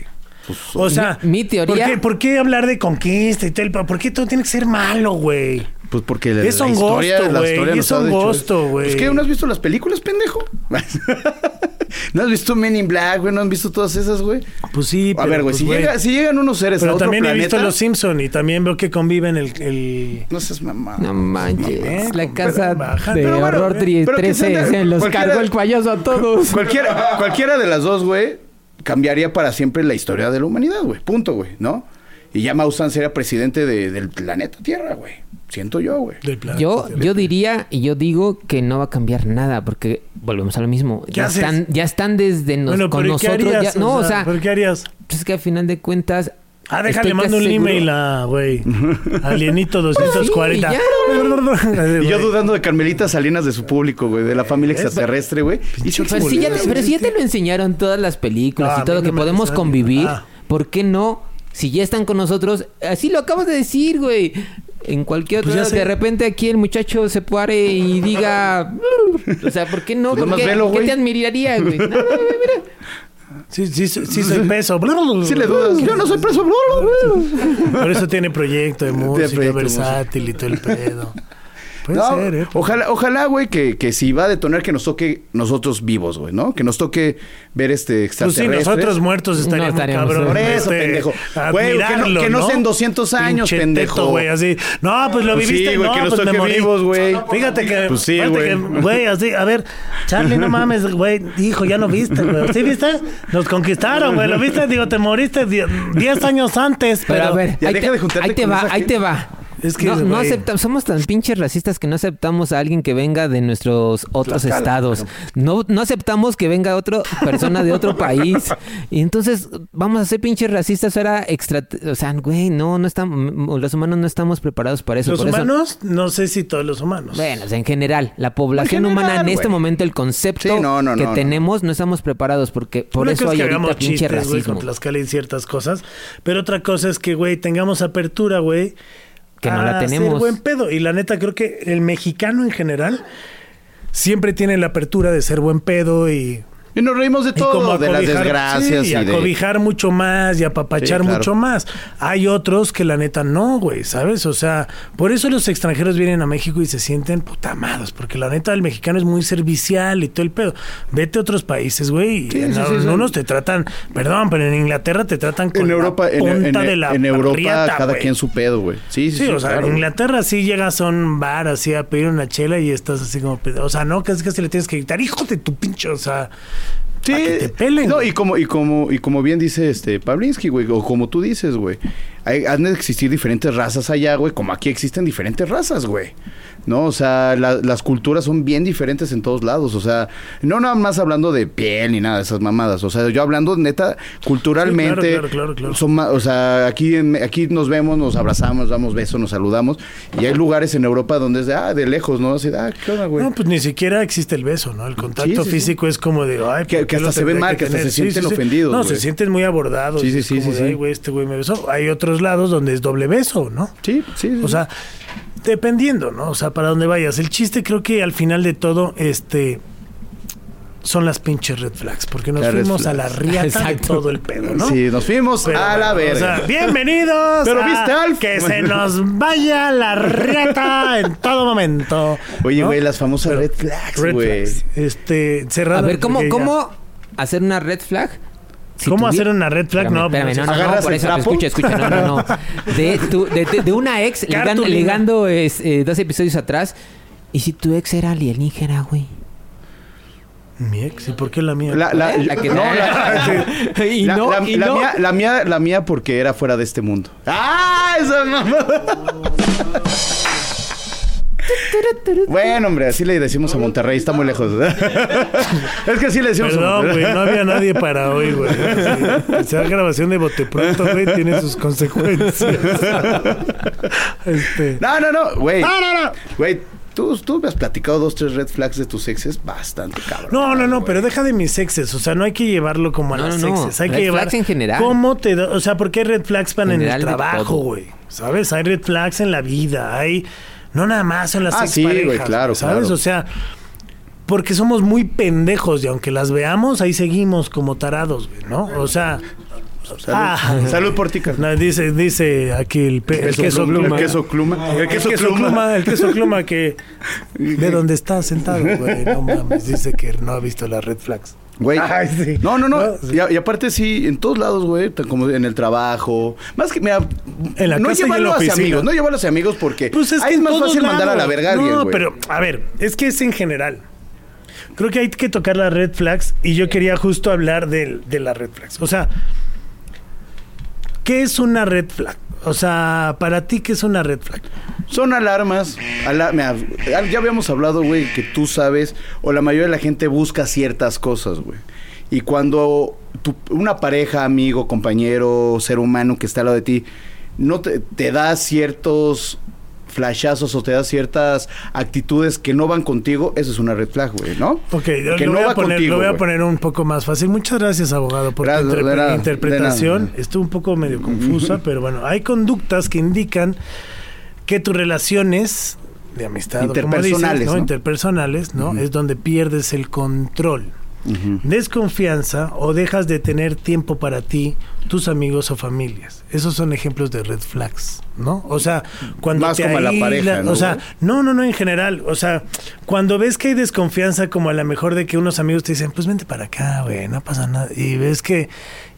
O sea, Mi- mi teoría- ¿por qué, por qué hablar de conquista y todo el pa- ¿Por qué todo tiene que ser malo, güey? Pues porque la, Es la un historia, gusto, la güey, historia es nos ha un dicho gusto, eso. güey. Pues que ¿no has visto las películas, pendejo? *laughs* ¿No has visto Men in Black, güey? ¿No has visto todas esas, güey? Pues sí, A pero, ver, güey, pues, si, llega- si llegan unos seres a Pero otro también he visto Los Simpson y también veo que conviven el... el... No seas mamá. No manches. Eh, la casa baja. de Pero bueno, horror eh, pero que 13 sean de- se los cargó el payaso a todos. Cualquiera, cualquiera de las dos, güey, cambiaría para siempre la historia de la humanidad, güey. Punto, güey, ¿no? Y ya Maussan sería presidente de- del planeta Tierra, güey. Siento yo, güey. Yo, yo diría y yo digo que no va a cambiar nada porque volvemos a lo mismo. ¿Qué Ya haces? están, ya están desde nos- Bueno, con pero ¿y ¿qué nosotros. harías? ya- no, o sea, ¿pero qué harías? pues es que al final de cuentas. Ah, déjale, mando un seguro- email a, güey, *laughs* Alienito 240. Sí, *laughs* Y yo dudando de Carmelita Salinas de su público, güey, de la familia Es- extraterrestre, güey. Sí, Pero si, ya te, pero si ya te lo enseñaron todas las películas No, a y todo, no que podemos convivir, Ah. ¿por qué no? Si ya están con nosotros, así lo acabas de decir, güey. En cualquier Pues otro ya lado, de repente aquí el muchacho se pare y diga, o sea, ¿por qué no? Pues nomás ¿Qué, velo, qué te admiraría, güey? *laughs* No, no, mira. Sí, sí, sí, soy peso. Sí le dudas. Yo no soy preso. Por eso tiene proyecto de música proyecto versátil y todo el pedo. Puede No, ser, ¿eh? Ojalá, ojalá, güey, que, que si va a detonar que nos toque nosotros vivos, güey, ¿no? Que nos toque ver este Pues sí, extraterrestre. nosotros muertos estaríamos, No estaríamos cabrón. Por eso, pendejo. Güey, que no- admirarlo, que no sean 200 años, Pinche pendejo. teto, güey, así. No, pues lo Pues sí, viviste, güey, no, que nos pues me toque morí. vivos, güey. Fíjate que... Pues sí, fíjate güey. que, Güey, así, a ver, Charlie, no mames, güey. Hijo, ya no viste, güey. ¿Sí viste? Nos conquistaron, güey. ¿Lo viste? Digo, te moriste 10 años antes, pero... Pero a ver, ya ahí deja te, de juntarte ahí te con va, ahí te va. Es que, no, no güey. aceptamos, somos tan pinches racistas que no aceptamos a alguien que venga de nuestros otros Tlaxcala, estados. No, no aceptamos que venga otra persona de otro país. *laughs* Y entonces vamos a ser pinches racistas ahora extra, o sea, güey, no, no estamos, los humanos no estamos preparados para eso. Los por eso- humanos, no sé si todos los humanos. bueno, o sea, en general, la población En general, humana en este güey. momento, el concepto Sí, no, no, que tenemos, no estamos preparados porque por Una eso hay es que ahorita pinche chistes, güey, racismo. con Tlaxcala y ciertas cosas. Pero otra cosa es que, güey, tengamos apertura, güey. Que no la tenemos. Ser buen pedo. Y la neta, creo que el mexicano en general siempre tiene la apertura de ser buen pedo y Y nos reímos de Y como todo, de las desgracias sí, y y de... acobijar mucho más y Sí, claro. mucho más. Hay otros que la neta no, güey, ¿sabes? O sea, por eso los extranjeros vienen a México y se sienten putamados, porque la neta el mexicano es muy servicial y todo el pedo. Vete a otros países, güey, y Sí, en, sí, en unos te tratan, perdón, pero en Inglaterra te tratan con En Europa, la en, punta en- de la en Europa riata, cada güey. quien su pedo, güey. Sí, sí, Sí, sí. o sea, claro. en Inglaterra sí llegas a un bar así a pedir una chela y estás así como, pedo. o sea, no, casi casi le tienes que gritar, hijo de tu pinche, o sea, Sí, que te pelen. No, y como, y como, y como bien dice este Pavlinsky, güey, o como tú dices, güey. Hay, han de existir diferentes razas allá, güey, como aquí existen diferentes razas, güey. ¿No? O sea, la- las culturas son bien diferentes en todos lados. O sea, no nada más hablando de piel ni nada de esas mamadas. O sea, yo hablando neta, culturalmente. Sí, claro, claro, claro. Son o sea, aquí, en- aquí nos vemos, nos abrazamos, nos damos besos, nos saludamos. Y hay lugares en Europa donde es de, ah, de lejos, ¿no? Así, ah, ¿qué onda, güey? No, pues ni siquiera existe el beso, ¿no? El contacto Sí, sí, físico es como de, ay, Que- ¿por que hasta se tendré mal, que hasta se sienten ofendidos, No, se sienten muy abordados. Sí, sí, sí, como sí, de. Ay, güey, este güey me besó. Hay otros lados donde es doble beso, ¿no? Sí, sí, sí. O sea, dependiendo, ¿no? O sea, para dónde vayas. El chiste creo que al final de todo, este son las pinches red flags, porque nos fuimos a la *laughs* riata de todo el pedo, ¿no? Sí, nos fuimos Pero, a la verga. o sea, bienvenidos. Pero a viste, Alf. Que se nos vaya la riata en todo momento. Oye, ¿no? güey, las famosas Pero- red flags, güey. Este, cerrado. A ver, ¿cómo, cómo hacer una red flag? Si ¿Cómo tuvi- hacer una red flag? Espérame, No, espérame, pues, no, no, no, ¿agarras por eso, trapo? escucha, escucha, no, no, no. *laughs* De, tu- de, de- de una ex, ligando, ligando es, eh, dos episodios atrás. ¿Y si tu ex era alienígena, güey? Mi ex, ¿y por qué la mía? La, la, ¿Eh? La que- no, la, *laughs* y no, la- y la no. mía, la mía, la mía porque era fuera de este mundo. ¡Ah! Esa *laughs* mamá. *laughs* Bueno, hombre, así le decimos a Monterrey, está muy lejos. *laughs* es que así le decimos a Perdón, Monterrey. güey, no había nadie para hoy, güey. Sí. *laughs* Esa grabación de bote pronto, güey, tiene sus consecuencias. este. No, no, no, güey. No, no, no. Güey, tú, tú me has platicado dos, tres red flags de tus exes bastante cabrón. No, no, no, pero deja de mis exes. O sea, no hay que llevarlo como a No, las no, exes. Hay Red que llevar. flags en general. ¿Cómo te da? O sea, porque hay red flags para en el trabajo, güey. ¿Sabes? Hay red flags en la vida. Hay. No nada más en las Ah, sí, güey, claro, ¿Sabes? claro. O sea. Porque somos muy pendejos y aunque las veamos, ahí seguimos como tarados, güey, ¿no? O sea. Salud, Ah. Salud por ti, carnal. No, dice, dice aquí el, queso pluma. El queso pluma. El queso pluma, el queso pluma que *laughs* de donde está sentado, güey. No mames, dice que no ha visto las red flags. Güey. Ay, sí. No, no, no. No, sí. Y, aparte sí, en todos lados, güey, como en el trabajo. Más que, mira, En la no casa llevarlo hacia amigos, no llevarlo hacia amigos porque Pues es ahí que es más fácil mandar a la verga a alguien, No, güey. pero a ver, es que es en general. Creo que hay que tocar las red flags y yo quería justo hablar del- de, las red flags. O sea, ¿qué es una red flag? O sea, para ti, ¿qué es una red flag? Son alarmas. ya habíamos hablado, güey, que tú sabes, o la mayoría de la gente busca ciertas cosas, güey. Y cuando una pareja, amigo, compañero, ser humano que está al lado de ti, no te da ciertos flashazos o te da ciertas actitudes que no van contigo, eso es una red flag, güey, ¿no? Ok, Que lo, no voy a va poner, contigo, lo voy a güey. poner un poco más fácil. Muchas gracias, abogado, por Gracias, tu interpre- nada, interpretación. Estuvo un poco medio confusa, pero bueno, hay conductas que indican que tus relaciones de amistad, dices, Interpersonales, ¿no? ¿no? Interpersonales, ¿no? Es donde pierdes el control. Desconfianza o dejas de tener tiempo para ti, tus amigos o familias. Esos son ejemplos de red flags, ¿no? O sea, cuando Más te como la pareja, ¿no, O sea, no, no, no, en general. O sea, cuando ves que hay desconfianza, como a lo mejor de que unos amigos te dicen, pues vente para acá, güey, no pasa nada. Y ves que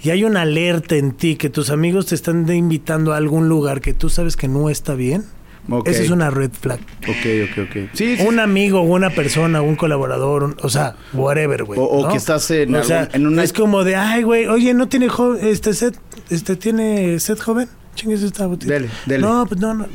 y hay una alerta en ti, que tus amigos te están invitando a algún lugar que tú sabes que no está bien. Esa es una red flag. Ok, ok, ok. Sí, sí, Un amigo, una persona, un colaborador, un- o sea, whatever, güey. O- o ¿no? que estás en O algún- sea, en una- Es como de, ay, güey, oye, ¿no tiene jo- este set, este tiene set joven? Chingues esta botella. Dele, dele. No, pues no, no.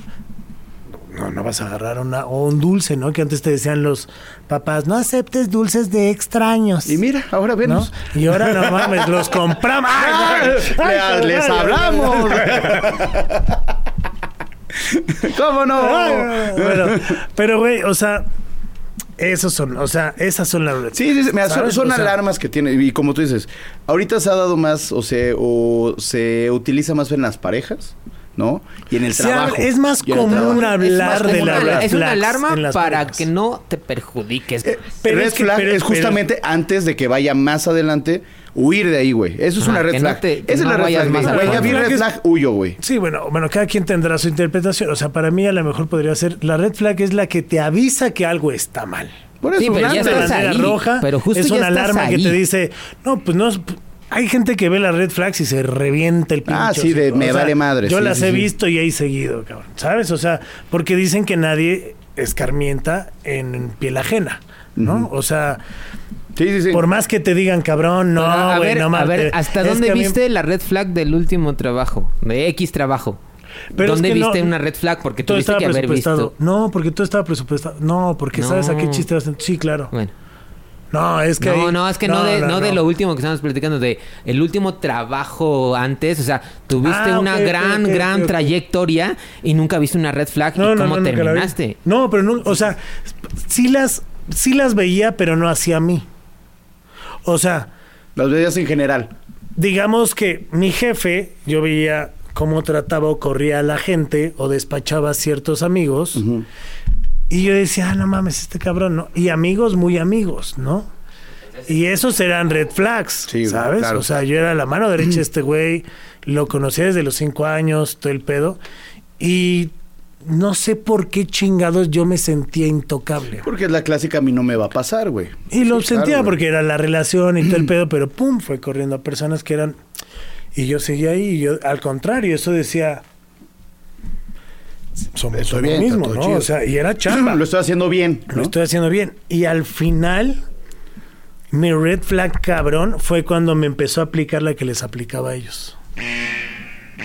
No, no vas a agarrar una, o un dulce, ¿no? Que antes te decían los papás, no aceptes dulces de extraños. Y mira, ahora ¿no? vemos. Y ahora no mames, los compramos. ¡Ay, *laughs* güey! Ay, Le- les ay, ay, hablamos. *laughs* ¿Cómo no? Pero, pero, güey, o sea, esos son, o sea, esas son las Sí, sí, sí, mira, son, O sea, alarmas que tiene. Y como tú dices, ahorita se ha dado más, o se, o se utiliza más en las parejas. ¿no? Y en el Sí, a trabajo. es más común hablar de la red Es una alarma para parejas. que no te perjudiques. Eh, Pero red es que- flag pero- es pero- justamente antes de que vaya más adelante, huir de ahí, güey. Eso es Ajá, una red no flag. te- que Esa es no la red flag. más güey. ya vi red flag, huyo, güey. Sí, bueno, bueno, cada quien tendrá su interpretación. O sea, para mí a lo mejor podría ser la red flag es la que te avisa que algo está mal. Por eso, Sí, pero ya estás ahí, roja pero justo es ya una estás alarma que te dice, no, pues no, es- hay gente que ve las red flags y se revienta el pinche. Ah, sí, de me vale madre, Yo sí, las sí, he sí. visto y he seguido, cabrón. ¿Sabes? O sea, porque dicen que nadie escarmienta en piel ajena, ¿no? O sea, Sí, sí, sí. por más que te digan, cabrón, no, Pero, a güey, ver, no a ver, ¿hasta es dónde mí- viste la red flag del último trabajo? De X trabajo. Pero es ¿Dónde no- viste una red flag? Porque Todo tuviste estaba que haber presupuestado. visto. No, porque todo estaba presupuestado. No, porque sabes a qué No. chiste vas a- Sí, claro. Bueno. No, es que. No, ahí- no, es que no, de, no, de lo último que estamos platicando, de el último trabajo antes, o sea, tuviste Ah, una gran, gran trayectoria y nunca viste una red flag No, y no, cómo no, terminaste. No, pero no, o sea, sí las, sí las veía, pero no hacia mí. O sea, Las veías en general. digamos que mi jefe, yo veía cómo trataba o corría a la gente o despachaba a ciertos amigos. Y yo decía, ah, no mames, este cabrón, ¿no? Y amigos muy amigos, ¿no? Y esos eran red flags, Sí, ¿sabes? claro. O sea, yo era la mano derecha de este güey, lo conocía desde los cinco años, todo el pedo. Y no sé por qué chingados yo me sentía intocable. Porque es la clásica, a mí no me va a pasar, güey. Y lo Sí, sentía claro, porque era la relación y todo el *clears throat* pedo, pero pum, fue corriendo a personas que eran. Y yo seguía ahí, y yo, al contrario, eso decía. Somos Estoy bien, mismo, ¿no? chido. O sea, y era *clears throat* chamba. Lo estoy haciendo bien, Lo estoy haciendo bien. Y al final, mi red flag cabrón fue cuando me empezó a aplicar la que les aplicaba a ellos.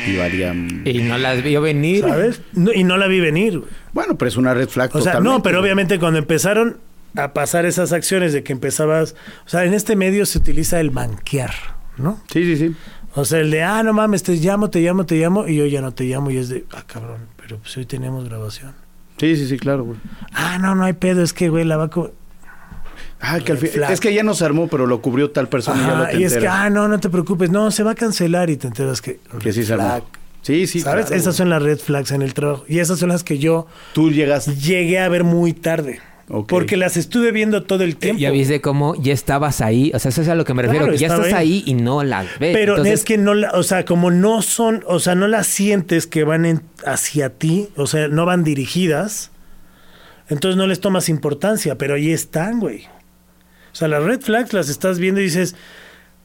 Y valía... mm, Y no las vio venir. ¿Sabes? No- y no la vi venir. Bueno, pero es una red flag O sea, totalmente, no, pero obviamente cuando empezaron a pasar esas acciones de que empezabas. O sea, en este medio se utiliza el banquear, ¿no? Sí, sí, sí. O sea, el de, ah, no mames, te llamo, te llamo, te llamo, y yo ya no te llamo, y es de, ah, cabrón, pero pues hoy tenemos grabación. Sí, sí, sí, claro, güey. Ah, no, no hay pedo, es que, güey, la va a... Ah, que al fin... Red flag. Es que ya no se armó, pero lo cubrió tal persona y ya lo te y es que, ah, no, no te preocupes, no, se va a cancelar y te enteras que... Que sí se armó. Sí, sí, ¿Sabes? claro, Esas son las red flags en el trabajo. Y esas son las que yo Tú llegas... llegué a ver muy tarde. Porque las estuve viendo todo el tiempo. Ya viste cómo ya estabas ahí. O sea, eso es a lo que me refiero. Claro, ya estás ahí. ahí. y no las ves. Pero Entonces, es que no, la, o sea, como no son, o sea, no las sientes que van en- hacia ti, o sea, no van dirigidas, entonces no les tomas importancia, pero ahí están, güey. O sea, las red flags las estás viendo y dices,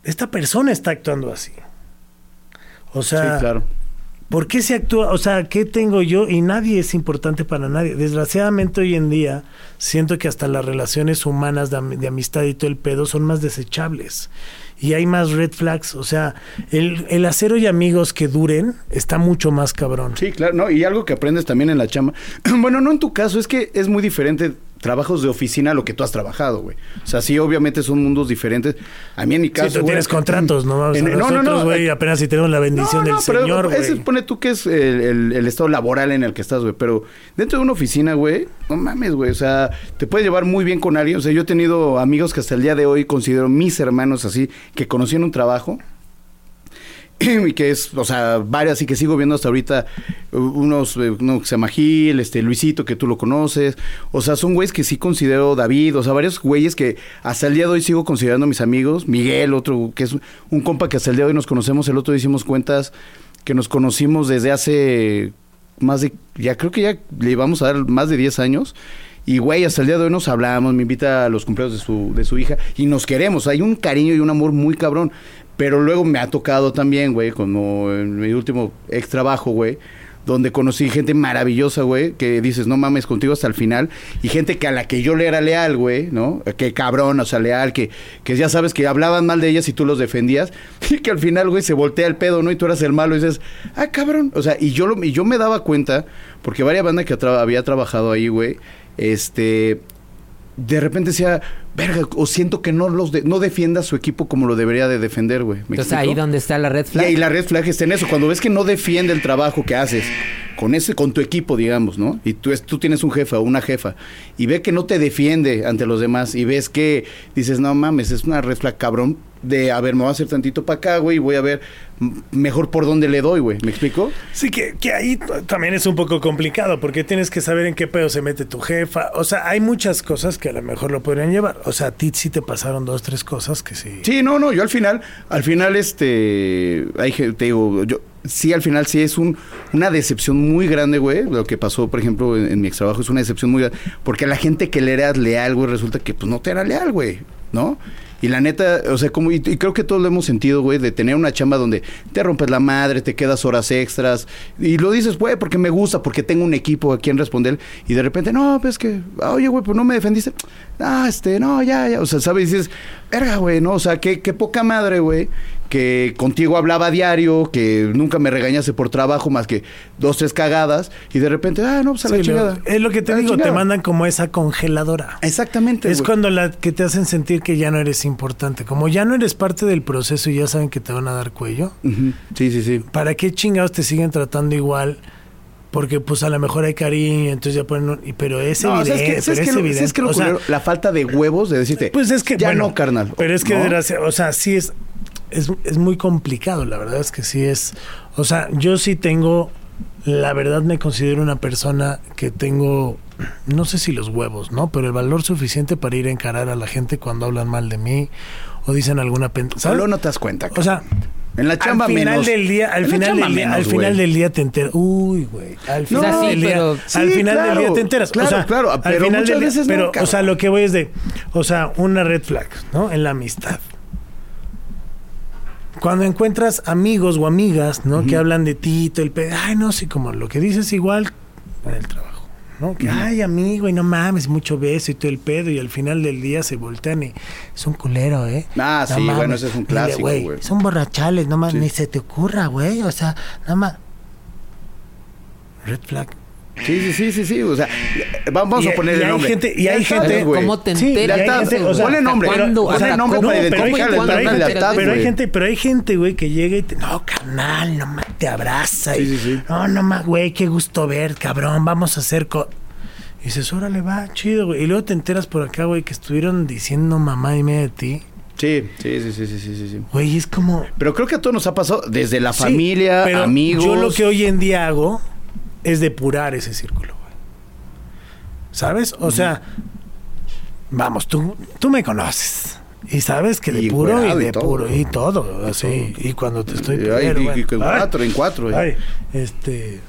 esta persona está actuando así. O sea, Sí, claro. ¿por qué se actúa? O sea, ¿qué tengo yo? Y nadie es importante para nadie. Desgraciadamente hoy en día siento que hasta las relaciones humanas de, am- de amistad y todo el pedo son más desechables. Y hay más red flags. O sea, el, el hacer hoy amigos que duren está mucho más cabrón. Sí, claro, no, y algo que aprendes también en la chamba. *clears throat* Bueno, no en tu caso, es que es muy diferente trabajos de oficina a lo que tú has trabajado, güey. O sea, sí, obviamente son mundos diferentes. A mí en mi caso, Sí, tú güey, tienes contratos, ¿no? En- a nosotros, güey, apenas si tenemos la bendición del pero Señor, ese güey. pone tú que es el, el- el estado laboral en el que estás, güey. Pero dentro de una oficina, güey, no mames, güey. O sea, te puedes llevar muy bien con alguien. O sea, yo he tenido amigos que hasta el día de hoy considero mis hermanos así, que conocí en un trabajo. *clears throat* y que es, o sea, varias y que sigo viendo hasta ahorita, unos, eh, uno que se llama Gil, este, Luisito, que tú lo conoces, o sea, son güeyes que sí considero David, o sea, varios güeyes que hasta el día de hoy sigo considerando mis amigos, Miguel, otro, que es un compa que hasta el día de hoy nos conocemos, el otro hicimos cuentas que nos conocimos desde hace más de, ya creo que ya le vamos a dar más de 10 años, y güey, hasta el día de hoy nos hablamos, me invita a los cumpleaños de su, de su hija y nos queremos. Hay un cariño y un amor muy cabrón. Pero luego me ha tocado también, güey, como en mi último ex trabajo, güey, donde conocí gente maravillosa, güey, que dices, no mames, contigo hasta el final. Y gente que a la que yo le era leal, güey, ¿no? Que cabrón, o sea, leal, que, que ya sabes que hablaban mal de ellas y tú los defendías. *laughs* Y que al final, güey, se voltea el pedo, ¿no? Y tú eras el malo y dices, ah, cabrón. O sea, y yo, lo, y yo me daba cuenta, porque varias bandas que había trabajado ahí, güey, este, de repente decía, verga, o siento que no los de- no defienda a su equipo como lo debería de defender, güey. ¿Me Entonces explico? ahí donde está la red Y flag. ahí la red flag está en eso. Cuando ves que no defiende el trabajo que haces con ese, con tu equipo, digamos, ¿no? Y tú, es- tú tienes un jefa o una jefa y ve que no te defiende ante los demás y ves que dices, no mames, es una red flag cabrón. de, a ver, me voy a hacer tantito para acá, güey, y voy a ver mejor por dónde le doy, güey. ¿Me explico? Sí, que, que ahí también es un poco complicado, porque tienes que saber en qué pedo se mete tu jefa. O sea, hay muchas cosas que a lo mejor lo podrían llevar. O sea, a ti sí te pasaron dos, tres cosas que sí. Sí, no, no, yo al final, al final, este, hay, te digo, yo sí, al final sí es un, una decepción muy grande, güey. Lo que pasó, por ejemplo, en, mi ex trabajo es una decepción muy grande. Porque a la gente que le eras leal, güey, resulta que pues no te era leal, güey, ¿no? Y la neta, o sea, como, y, creo que todos lo hemos sentido, güey, de tener una chamba donde te rompes la madre, te quedas horas extras, y lo dices, güey, porque me gusta, porque tengo un equipo a quien responder, y de repente, no, pues que, oye, güey, pues no me defendiste. Ah, este, no, ya, ya. O sea, ¿sabes? Y dices, verga, güey, ¿no? O sea, qué, qué poca madre, güey, que contigo hablaba diario, que nunca me regañase por trabajo más que dos, tres cagadas, y de repente, ah, no, pues a la chingada. Es lo que te digo, te mandan como esa congeladora. Exactamente. Es cuando la que te hacen sentir que ya no eres importante. Como ya no eres parte del proceso y ya saben que te van a dar cuello. Sí, sí, sí. ¿Para qué chingados te siguen tratando igual? porque pues a lo mejor hay cariño, entonces ya ponen, pero es no, evidente, es que, es, evidente. Es que lo o sea, la falta de huevos de decirte, pues es que ya no, carnal. Pero es que, o sea, sí es, es, es muy complicado, la verdad es que sí es, o sea, yo sí tengo, la verdad me considero una persona que tengo, no sé si los huevos, ¿no? Pero el valor suficiente para ir a encarar a la gente cuando hablan mal de mí o dicen alguna Solo no te das cuenta. O sea, en la chamba al final del día, al final del día, al final del día te enteras. Uy, güey. Al final del día, al final del día te enteras. Claro, o sea, claro, pero al final muchas del veces pero, o sea, lo que voy es de, o sea, una red flag, ¿no? En la amistad. Cuando encuentras amigos o amigas, ¿no? Que hablan de ti, todo el pedo, ay, no, sí, como lo que dices igual en el trabajo. ¿no? Que, ay, amigo, y no mames, mucho beso y todo el pedo, y al final del día se voltean y es un culero, ¿eh? Ah, sí, bueno, ese es un clásico, güey. Son borrachales, no mames, ni se te ocurra, güey, o sea, nada más. Red flag. Sí, sí, sí, sí, sí. O sea, vamos a poner el nombre. Gente, y hay gente, ¿cómo te enteras? Sí, o sea, ponle nombre. ¿cuándo? Ponle nombre para identificar pero, hay gente, pero hay gente, pero hay gente, güey, que llega y te, no, carnal, no más te abraza. Sí, y, sí, sí. No, no más, güey, qué gusto ver, cabrón, vamos a hacer co y dices, órale, va, chido, güey. Y luego te enteras por acá, güey, que estuvieron diciendo mamá y media de ti. Sí, sí, sí, sí, sí, sí, sí. Güey, es como... Pero creo que a todos nos ha pasado desde la familia, pero amigos... Yo lo que hoy en día hago es depurar ese círculo, güey. ¿Sabes? O sea, vamos, tú, tú me conoces. Y sabes que depuro y, y depuro y todo, así. Y cuando te estoy... y, y, cuatro, en cuatro. Ay, este...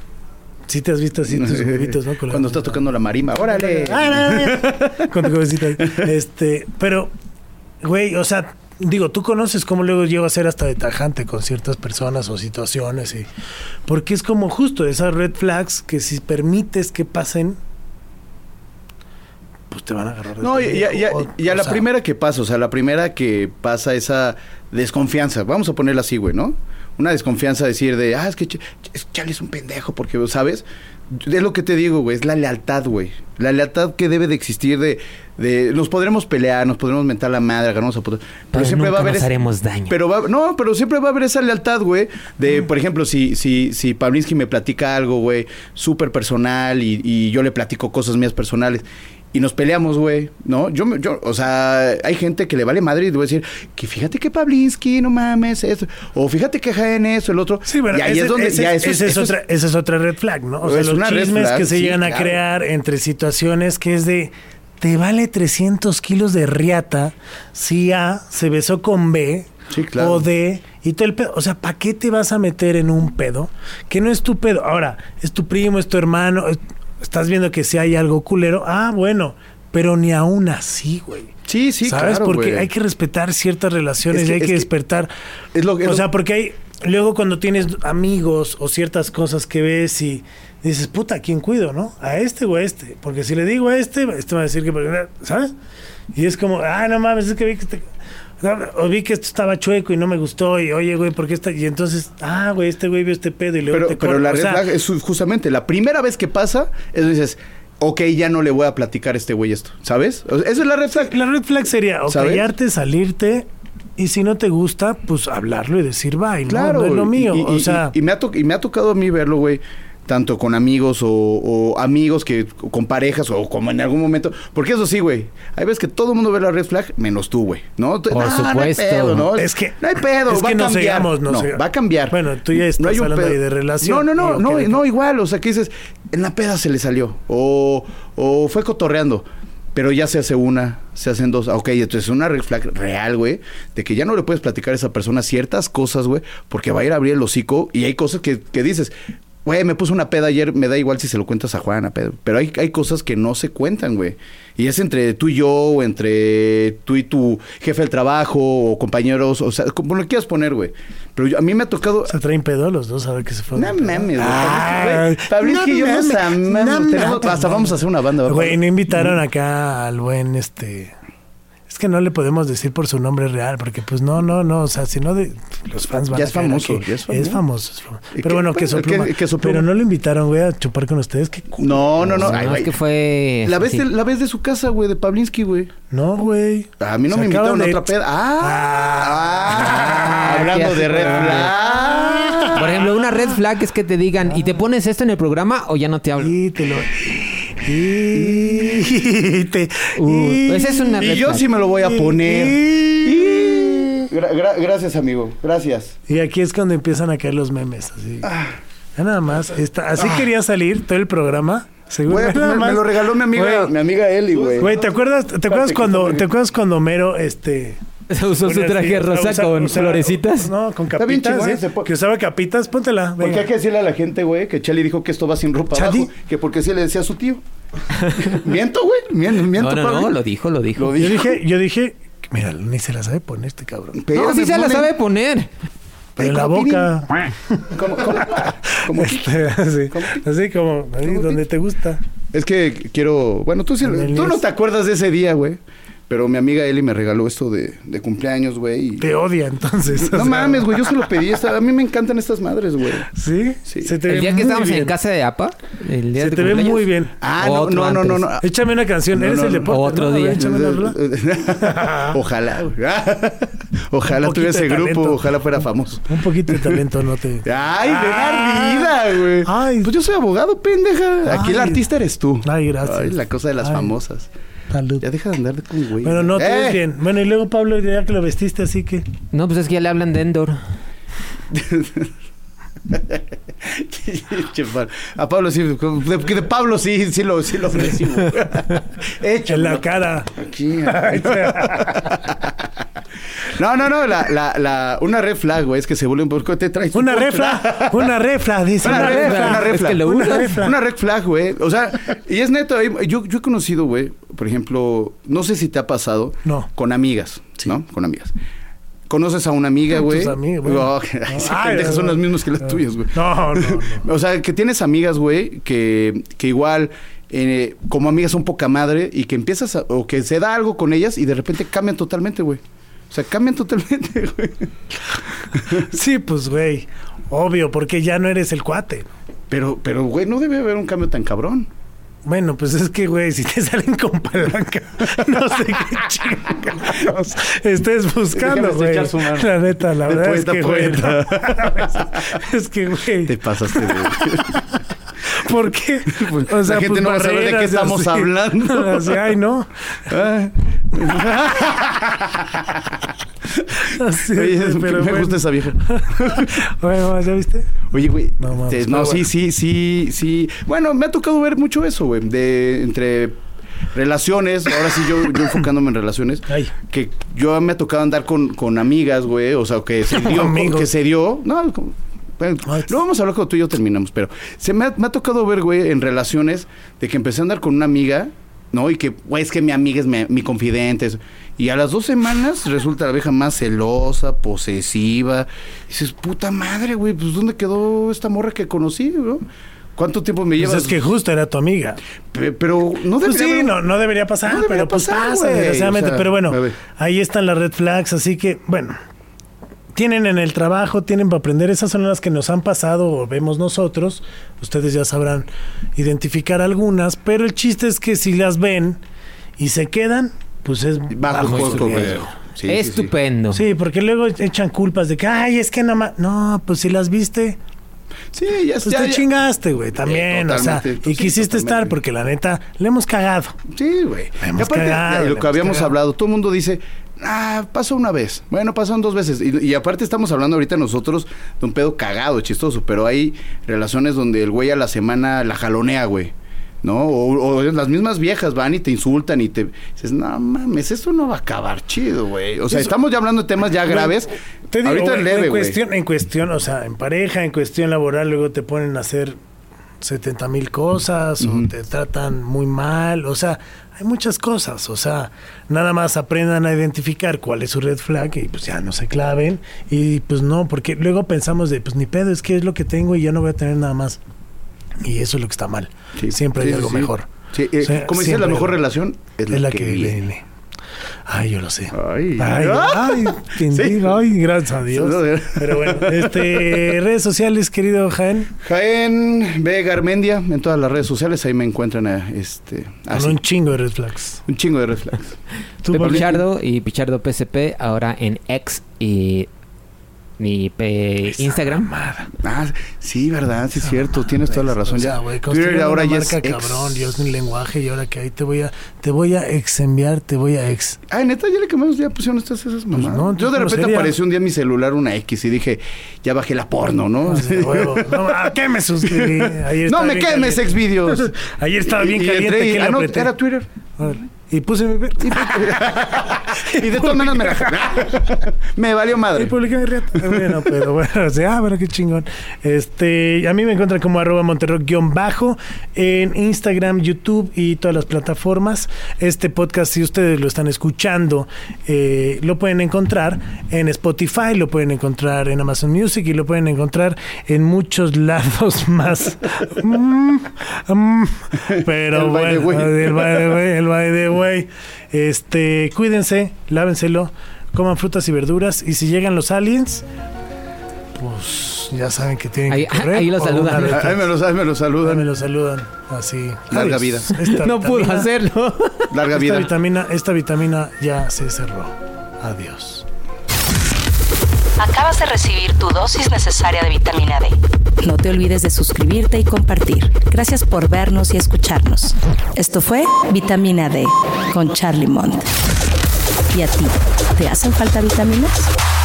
Sí te has visto así tus *laughs* huevitos, ¿no? Cuando estás tocando la marimba, órale. *laughs* Con tu cabecita. Este, pero, güey, o sea, digo, tú conoces cómo luego llego a ser hasta de tajante con ciertas personas o situaciones y porque es como justo esas red flags que si permites que pasen pues te van a agarrar. no, ya, ya, ya la primera que pasa, o sea, la primera que pasa esa desconfianza, vamos a ponerla así, güey, ¿no? Una desconfianza decir de, ah, es que Charlie es un pendejo, porque, ¿sabes? Es lo que te digo, güey, es la lealtad, güey. La lealtad que debe de existir de, de nos podremos pelear, nos podremos mentar la madre, agarrarnos a puto, pero, siempre va a haber nos haremos daño. Pero va, no, pero siempre va a haber esa lealtad, güey, de por ejemplo, si si si Pavlinsky me platica algo, güey, súper personal y, y yo le platico cosas mías personales y nos peleamos, güey, ¿no? Yo, yo, o sea, hay gente que le vale madre y voy a decir que fíjate que Pavlinsky, no mames, eso. O fíjate que Jaén eso, el otro. Sí, bueno, y ahí es donde ya eso, es, otra, esa es otra red flag, ¿no? O sea, los chismes que se llegan a crear entre situaciones que es de te vale 300 kilos de riata si A se besó con B sí, claro. o D y todo el pedo. O sea, ¿para qué te vas a meter en un pedo que no es tu pedo? Ahora, es tu primo, es tu hermano, estás viendo que si hay algo culero, ah, bueno, pero ni aún así, güey. Sí, sí, ¿Sabes? claro, porque hay que respetar ciertas relaciones y hay que, despertar. Es lo que, o sea, porque hay. Luego, cuando tienes amigos o ciertas cosas que ves y dices, puta, ¿a quién cuido, no? ¿A este o a este? Porque si le digo a este, este va a decir que. ¿Sabes? Y es como, ah, no mames, es que vi que este, o vi que esto estaba chueco y no me gustó y oye güey ¿por qué está? y entonces ah güey este güey vio este pedo y luego pero, pero la red flag es justamente la primera vez que pasa es dices ok, ya no le voy a platicar a este güey esto, ¿sabes? Esa es la red flag. La red flag sería o callarte, salirte y si no te gusta, pues hablarlo y decir bye, claro, ¿no? es lo mío. Y, o sea... y, me ha y me ha tocado a mí verlo, güey, tanto con amigos o, o amigos que con parejas o como en algún momento. Porque eso sí, güey. Hay veces que todo el mundo ve la red flag, menos tú, güey. ¿No? Por "Ah, No hay supuesto. pedo, ¿no? Es que- no hay pedo, es va que a nos cambiar. nos no, va a cambiar. Bueno, tú ya estás hay un hablando pedo. ahí de relación. No, no, no, no, no, igual. O sea, que dices, en la peda se le salió. O, o fue cotorreando. Pero ya se hace una, se hacen dos. Ok, entonces una red flag real, güey, de que ya no le puedes platicar a esa persona ciertas cosas, güey, porque va a ir a abrir el hocico y hay cosas que, que dices, güey, me puse una peda ayer, me da igual si se lo cuentas a Juana, pero, pero hay, hay cosas que no se cuentan, güey. Y es entre tú y yo, o entre tú y tu jefe del trabajo, o compañeros, o sea, como lo quieras poner, güey. Pero yo- a mí me ha tocado... Se traen pedo los dos a ver qué se fue. No mames, güey. Fabricio y yo no nos amamos. hasta vamos a hacer una banda. Güey, no invitaron acá al buen este. Es que no le podemos decir por su nombre real, porque pues no, no, no, o sea, si no de los fans van Ya a es famoso, que ya es famoso. Es famoso, es famoso. ¿Y Pero bueno, que sopluma. Pero no lo invitaron, güey, a chupar con ustedes. ¿Qué cu- No, no, no. No, Ay, es que fue... La vez, sí. de, la vez de su casa, güey, de Pablinsky, güey. No, güey. A mí no Se me invitaron a de- otra peda. Ah, Ah, hablando qué de red asco. flag. Por ejemplo, una red flag es que te digan, ¿y te pones esto en el programa o ya no te hablo? Y te lo. Y te. Uh, y- esa es una Y yo sí me lo voy a poner. Y- Gra- gra- gracias, amigo. Gracias. Y aquí es cuando empiezan a caer los memes, así. Ya nada más. Está, así quería salir todo el programa. Pues *laughs* nada me, lo regaló mi amiga, mi amiga Eli, güey. Güey, ¿te acuerdas, te acuerdas cuando, te acuerdas cuando Mero, este. *laughs* Usó su traje rosa usa- con usa- florecitas. No, con Está bien capitas. chingón ¿sí? ese po- Que usaba capitas, póntela. Porque venga. hay que decirle a la gente, güey, que Charlie dijo que esto va sin ropa ¿Charlie? abajo. Que porque sí le decía a su tío. *laughs* ¿Miento, güey? ¿Miento, miento, No, no, lo dijo, lo dijo. Lo Yo dije, yo dije, mira, ni se la sabe poner este cabrón. No, sí se la sabe poner. Pero en la ¿cómo boca. ¿Cómo, cómo? ¿Cómo? *laughs* Este, así, así como, ahí ¿Cómo donde te gusta. Es que quiero. Bueno, tú, sí, tú no te acuerdas de ese día, güey. Pero mi amiga Eli me regaló esto de, de cumpleaños, güey. y- Te odia, entonces. No *laughs* sea, mames, güey. Yo se lo pedí. esta- A mí me encantan estas madres, güey. ¿Sí? Sí. Se te El día que estábamos bien. en casa de APA, el día Se de te ve muy bien. Ah, no, no, no, no, no. Échame una canción. No, Eres no, el deporte. Otro ¿no? A ver, día. échame una *laughs* ojalá. *laughs* Ojalá tuviera ese grupo, ojalá fuera famoso. Un poquito de talento no te... Ay, de Ah. vida, güey. Ay. Pues yo soy abogado, pendeja. Aquí el artista eres tú. Ay, gracias. Ay, la cosa de las famosas. Salud. Ya deja de andar con güey. Bueno, no, te ¡Eh! ves bien. Bueno, y luego Pablo, ya que lo vestiste así que... No, pues es que ya le hablan de Endor. *laughs* A Pablo sí, de, de Pablo sí, sí lo, sí lo recibo. Hecho. *laughs* En la cara. Aquí. *laughs* No, no, no, la, la, la, una red flag, güey, es que se vuelven porque te traes. Una refla. Una refla, dice. Una red flag, una red Es que flag. lo Una red flag. Una red flag, güey. O sea, y es neto. Yo, yo he conocido, güey, por ejemplo, no sé si te ha pasado. No. Con amigas, ¿no? Con amigas. Conoces a una amiga, güey. tus amigas. Oh, son no, las mismas que las tuyas, güey. No, no, no. *laughs* O sea, que tienes amigas, güey, que, que igual eh, como amigas son poca madre y que empiezas a, o que se da algo con ellas y de repente cambian totalmente, güey. O sea, cambian *laughs* totalmente, güey. *laughs* Sí, pues, güey. Obvio, porque ya no eres el cuate. Pero, pero, güey, no debe haber un cambio tan cabrón. Bueno, pues es que, güey, si te *laughs* salen con palanca, no sé qué chingados estés buscando, güey. La neta, la De verdad es poeta que, güey, *laughs* es que, güey, Te pasaste, güey. *laughs* *laughs* ¿por qué? *laughs* Pues, la gente no va a saber de qué estamos hablando. *laughs* Así, ay, no. Ah. Así, Oye, pero me bueno. gusta esa vieja. Bueno, ¿ya viste? Oye, güey. No, mames, te- pero no, sí, bueno. sí, sí, sí. Bueno, me ha tocado ver mucho eso, güey. De entre relaciones. Ahora sí, yo, yo enfocándome en relaciones. Ay. Que yo me ha tocado andar con, con amigas, güey. O sea, que se dio. Que se dio. No, bueno, luego vamos a hablar cuando tú y yo terminamos, pero se me ha, me ha tocado ver, güey, en relaciones de que empecé a andar con una amiga, ¿no? Y que, güey, es que mi amiga es mi, mi confidente. Y a las dos semanas resulta la vieja más celosa, posesiva. Y dices, puta madre, güey, pues ¿dónde quedó esta morra que conocí, no? ¿Cuánto tiempo me Pues llevas? es que justo era tu amiga. Pe- Pero no Pues debería sí, haber- no, no debería pasar, No debería pero pues pasa, güey. desgraciadamente. O sea, pero bueno, ahí están las red flags, así que, bueno, tienen en el trabajo, tienen para aprender. Esas son las que nos han pasado o vemos nosotros. Ustedes ya sabrán identificar algunas, pero el chiste es que si las ven y se quedan, pues es Bajo bajo costo. Sí, sí, sí. Estupendo. Sí, porque luego echan culpas de que, ay, es que nada más. No, pues si las viste, Sí, ya, Pues ya- te ya- chingaste, güey, también. o sea, y Sí, quisiste estar porque la neta le hemos cagado. Sí, güey. Y aparte, cagado, ya, lo que hemos habíamos cagado. hablado, todo el mundo dice, ah, pasó una vez. Bueno, pasaron dos veces. Y, y aparte estamos hablando ahorita nosotros de un pedo cagado, chistoso, pero hay relaciones donde el güey a la semana la jalonea, güey. ¿No? O, o las mismas viejas van y te insultan y te dices, no mames, esto no va a acabar chido, güey. O sea, Eso- estamos ya hablando de temas ya graves. Te digo, ahorita es leve, en güey. cuestión, en cuestión, o sea, en pareja, en cuestión laboral, luego te ponen a hacer 70 mil cosas o te tratan muy mal, o sea, hay muchas cosas, o sea, nada más aprendan a identificar cuál es su red flag y pues ya no se claven y pues no, porque luego pensamos de, pues ni pedo, es que es lo que tengo y ya no voy a tener nada más. Y eso es lo que está mal. Sí, Siempre hay sí, algo sí. mejor. Sí, eh, O sea, como dices, la mejor relación es, es la que viene. viene. Ay, yo lo sé. Ay. Ay, ay, Sí. ay, gracias a Dios. Pero bueno, este, redes sociales, querido Jaén, Jaén B. Garmendia en todas las redes sociales, ahí me encuentran a, este, con así, un chingo de red flags. un chingo de reflex. *laughs* Tú, Pepe Pablito, Pichardo y Pichardo PSP ahora en X y, y pe- Instagram. Mamada. Ah, sí, verdad, sí es cierto, tienes toda la razón. O sea, ya. güey, Twitter ahora ya marca es ex. Dios lenguaje y ahora que ahí te voy a te voy a ex enviar, te voy a ex. Ay, neta, ya le cambiamos, ya pusieron estas esas mamadas. no, Yo de ¿cómo repente sería? apareció un día en mi celular una X y dije, ya bajé la porno, ¿no? Así de huevo. No, *laughs* ¿a qué me suscribí? Ayer No me quemes, ex videos. *laughs* Ayer estaba bien Y- y caliente, entré y- ¿qué le ah, no, era Twitter. Y puse mi *laughs* Y de todas maneras me *laughs* la Me valió Y madre. publiqué mi. Bueno, pero bueno, *laughs* o sea, ah, bueno, qué chingón. Este, a mí me encuentran como arroba monterrock-bajo en Instagram, YouTube y todas las plataformas. Este podcast, si ustedes lo están escuchando, eh, lo pueden encontrar en Spotify, lo pueden encontrar en Amazon Music y lo pueden encontrar en muchos lados más. Mm, mm, pero El by the bueno, way. el by the way, el by the way. Este, cuídense, lávenselo, coman frutas y verduras y si llegan los aliens, pues ya saben que tienen Ahí- que correr. ahí los o saludan. Ahí me los, ahí me los Ahí me saludan. lo saludan así. Larga Adiós. vida. Esta *laughs* No pudo hacerlo. Larga Esta vida. vitamina, esta vitamina ya se cerró. Adiós. Acabas de recibir tu dosis necesaria de vitamina D. No te olvides de suscribirte y compartir. Gracias por vernos y escucharnos. Esto fue Vitamina D con Charlie Mont. ¿Y a ti? ¿Te hacen falta vitaminas?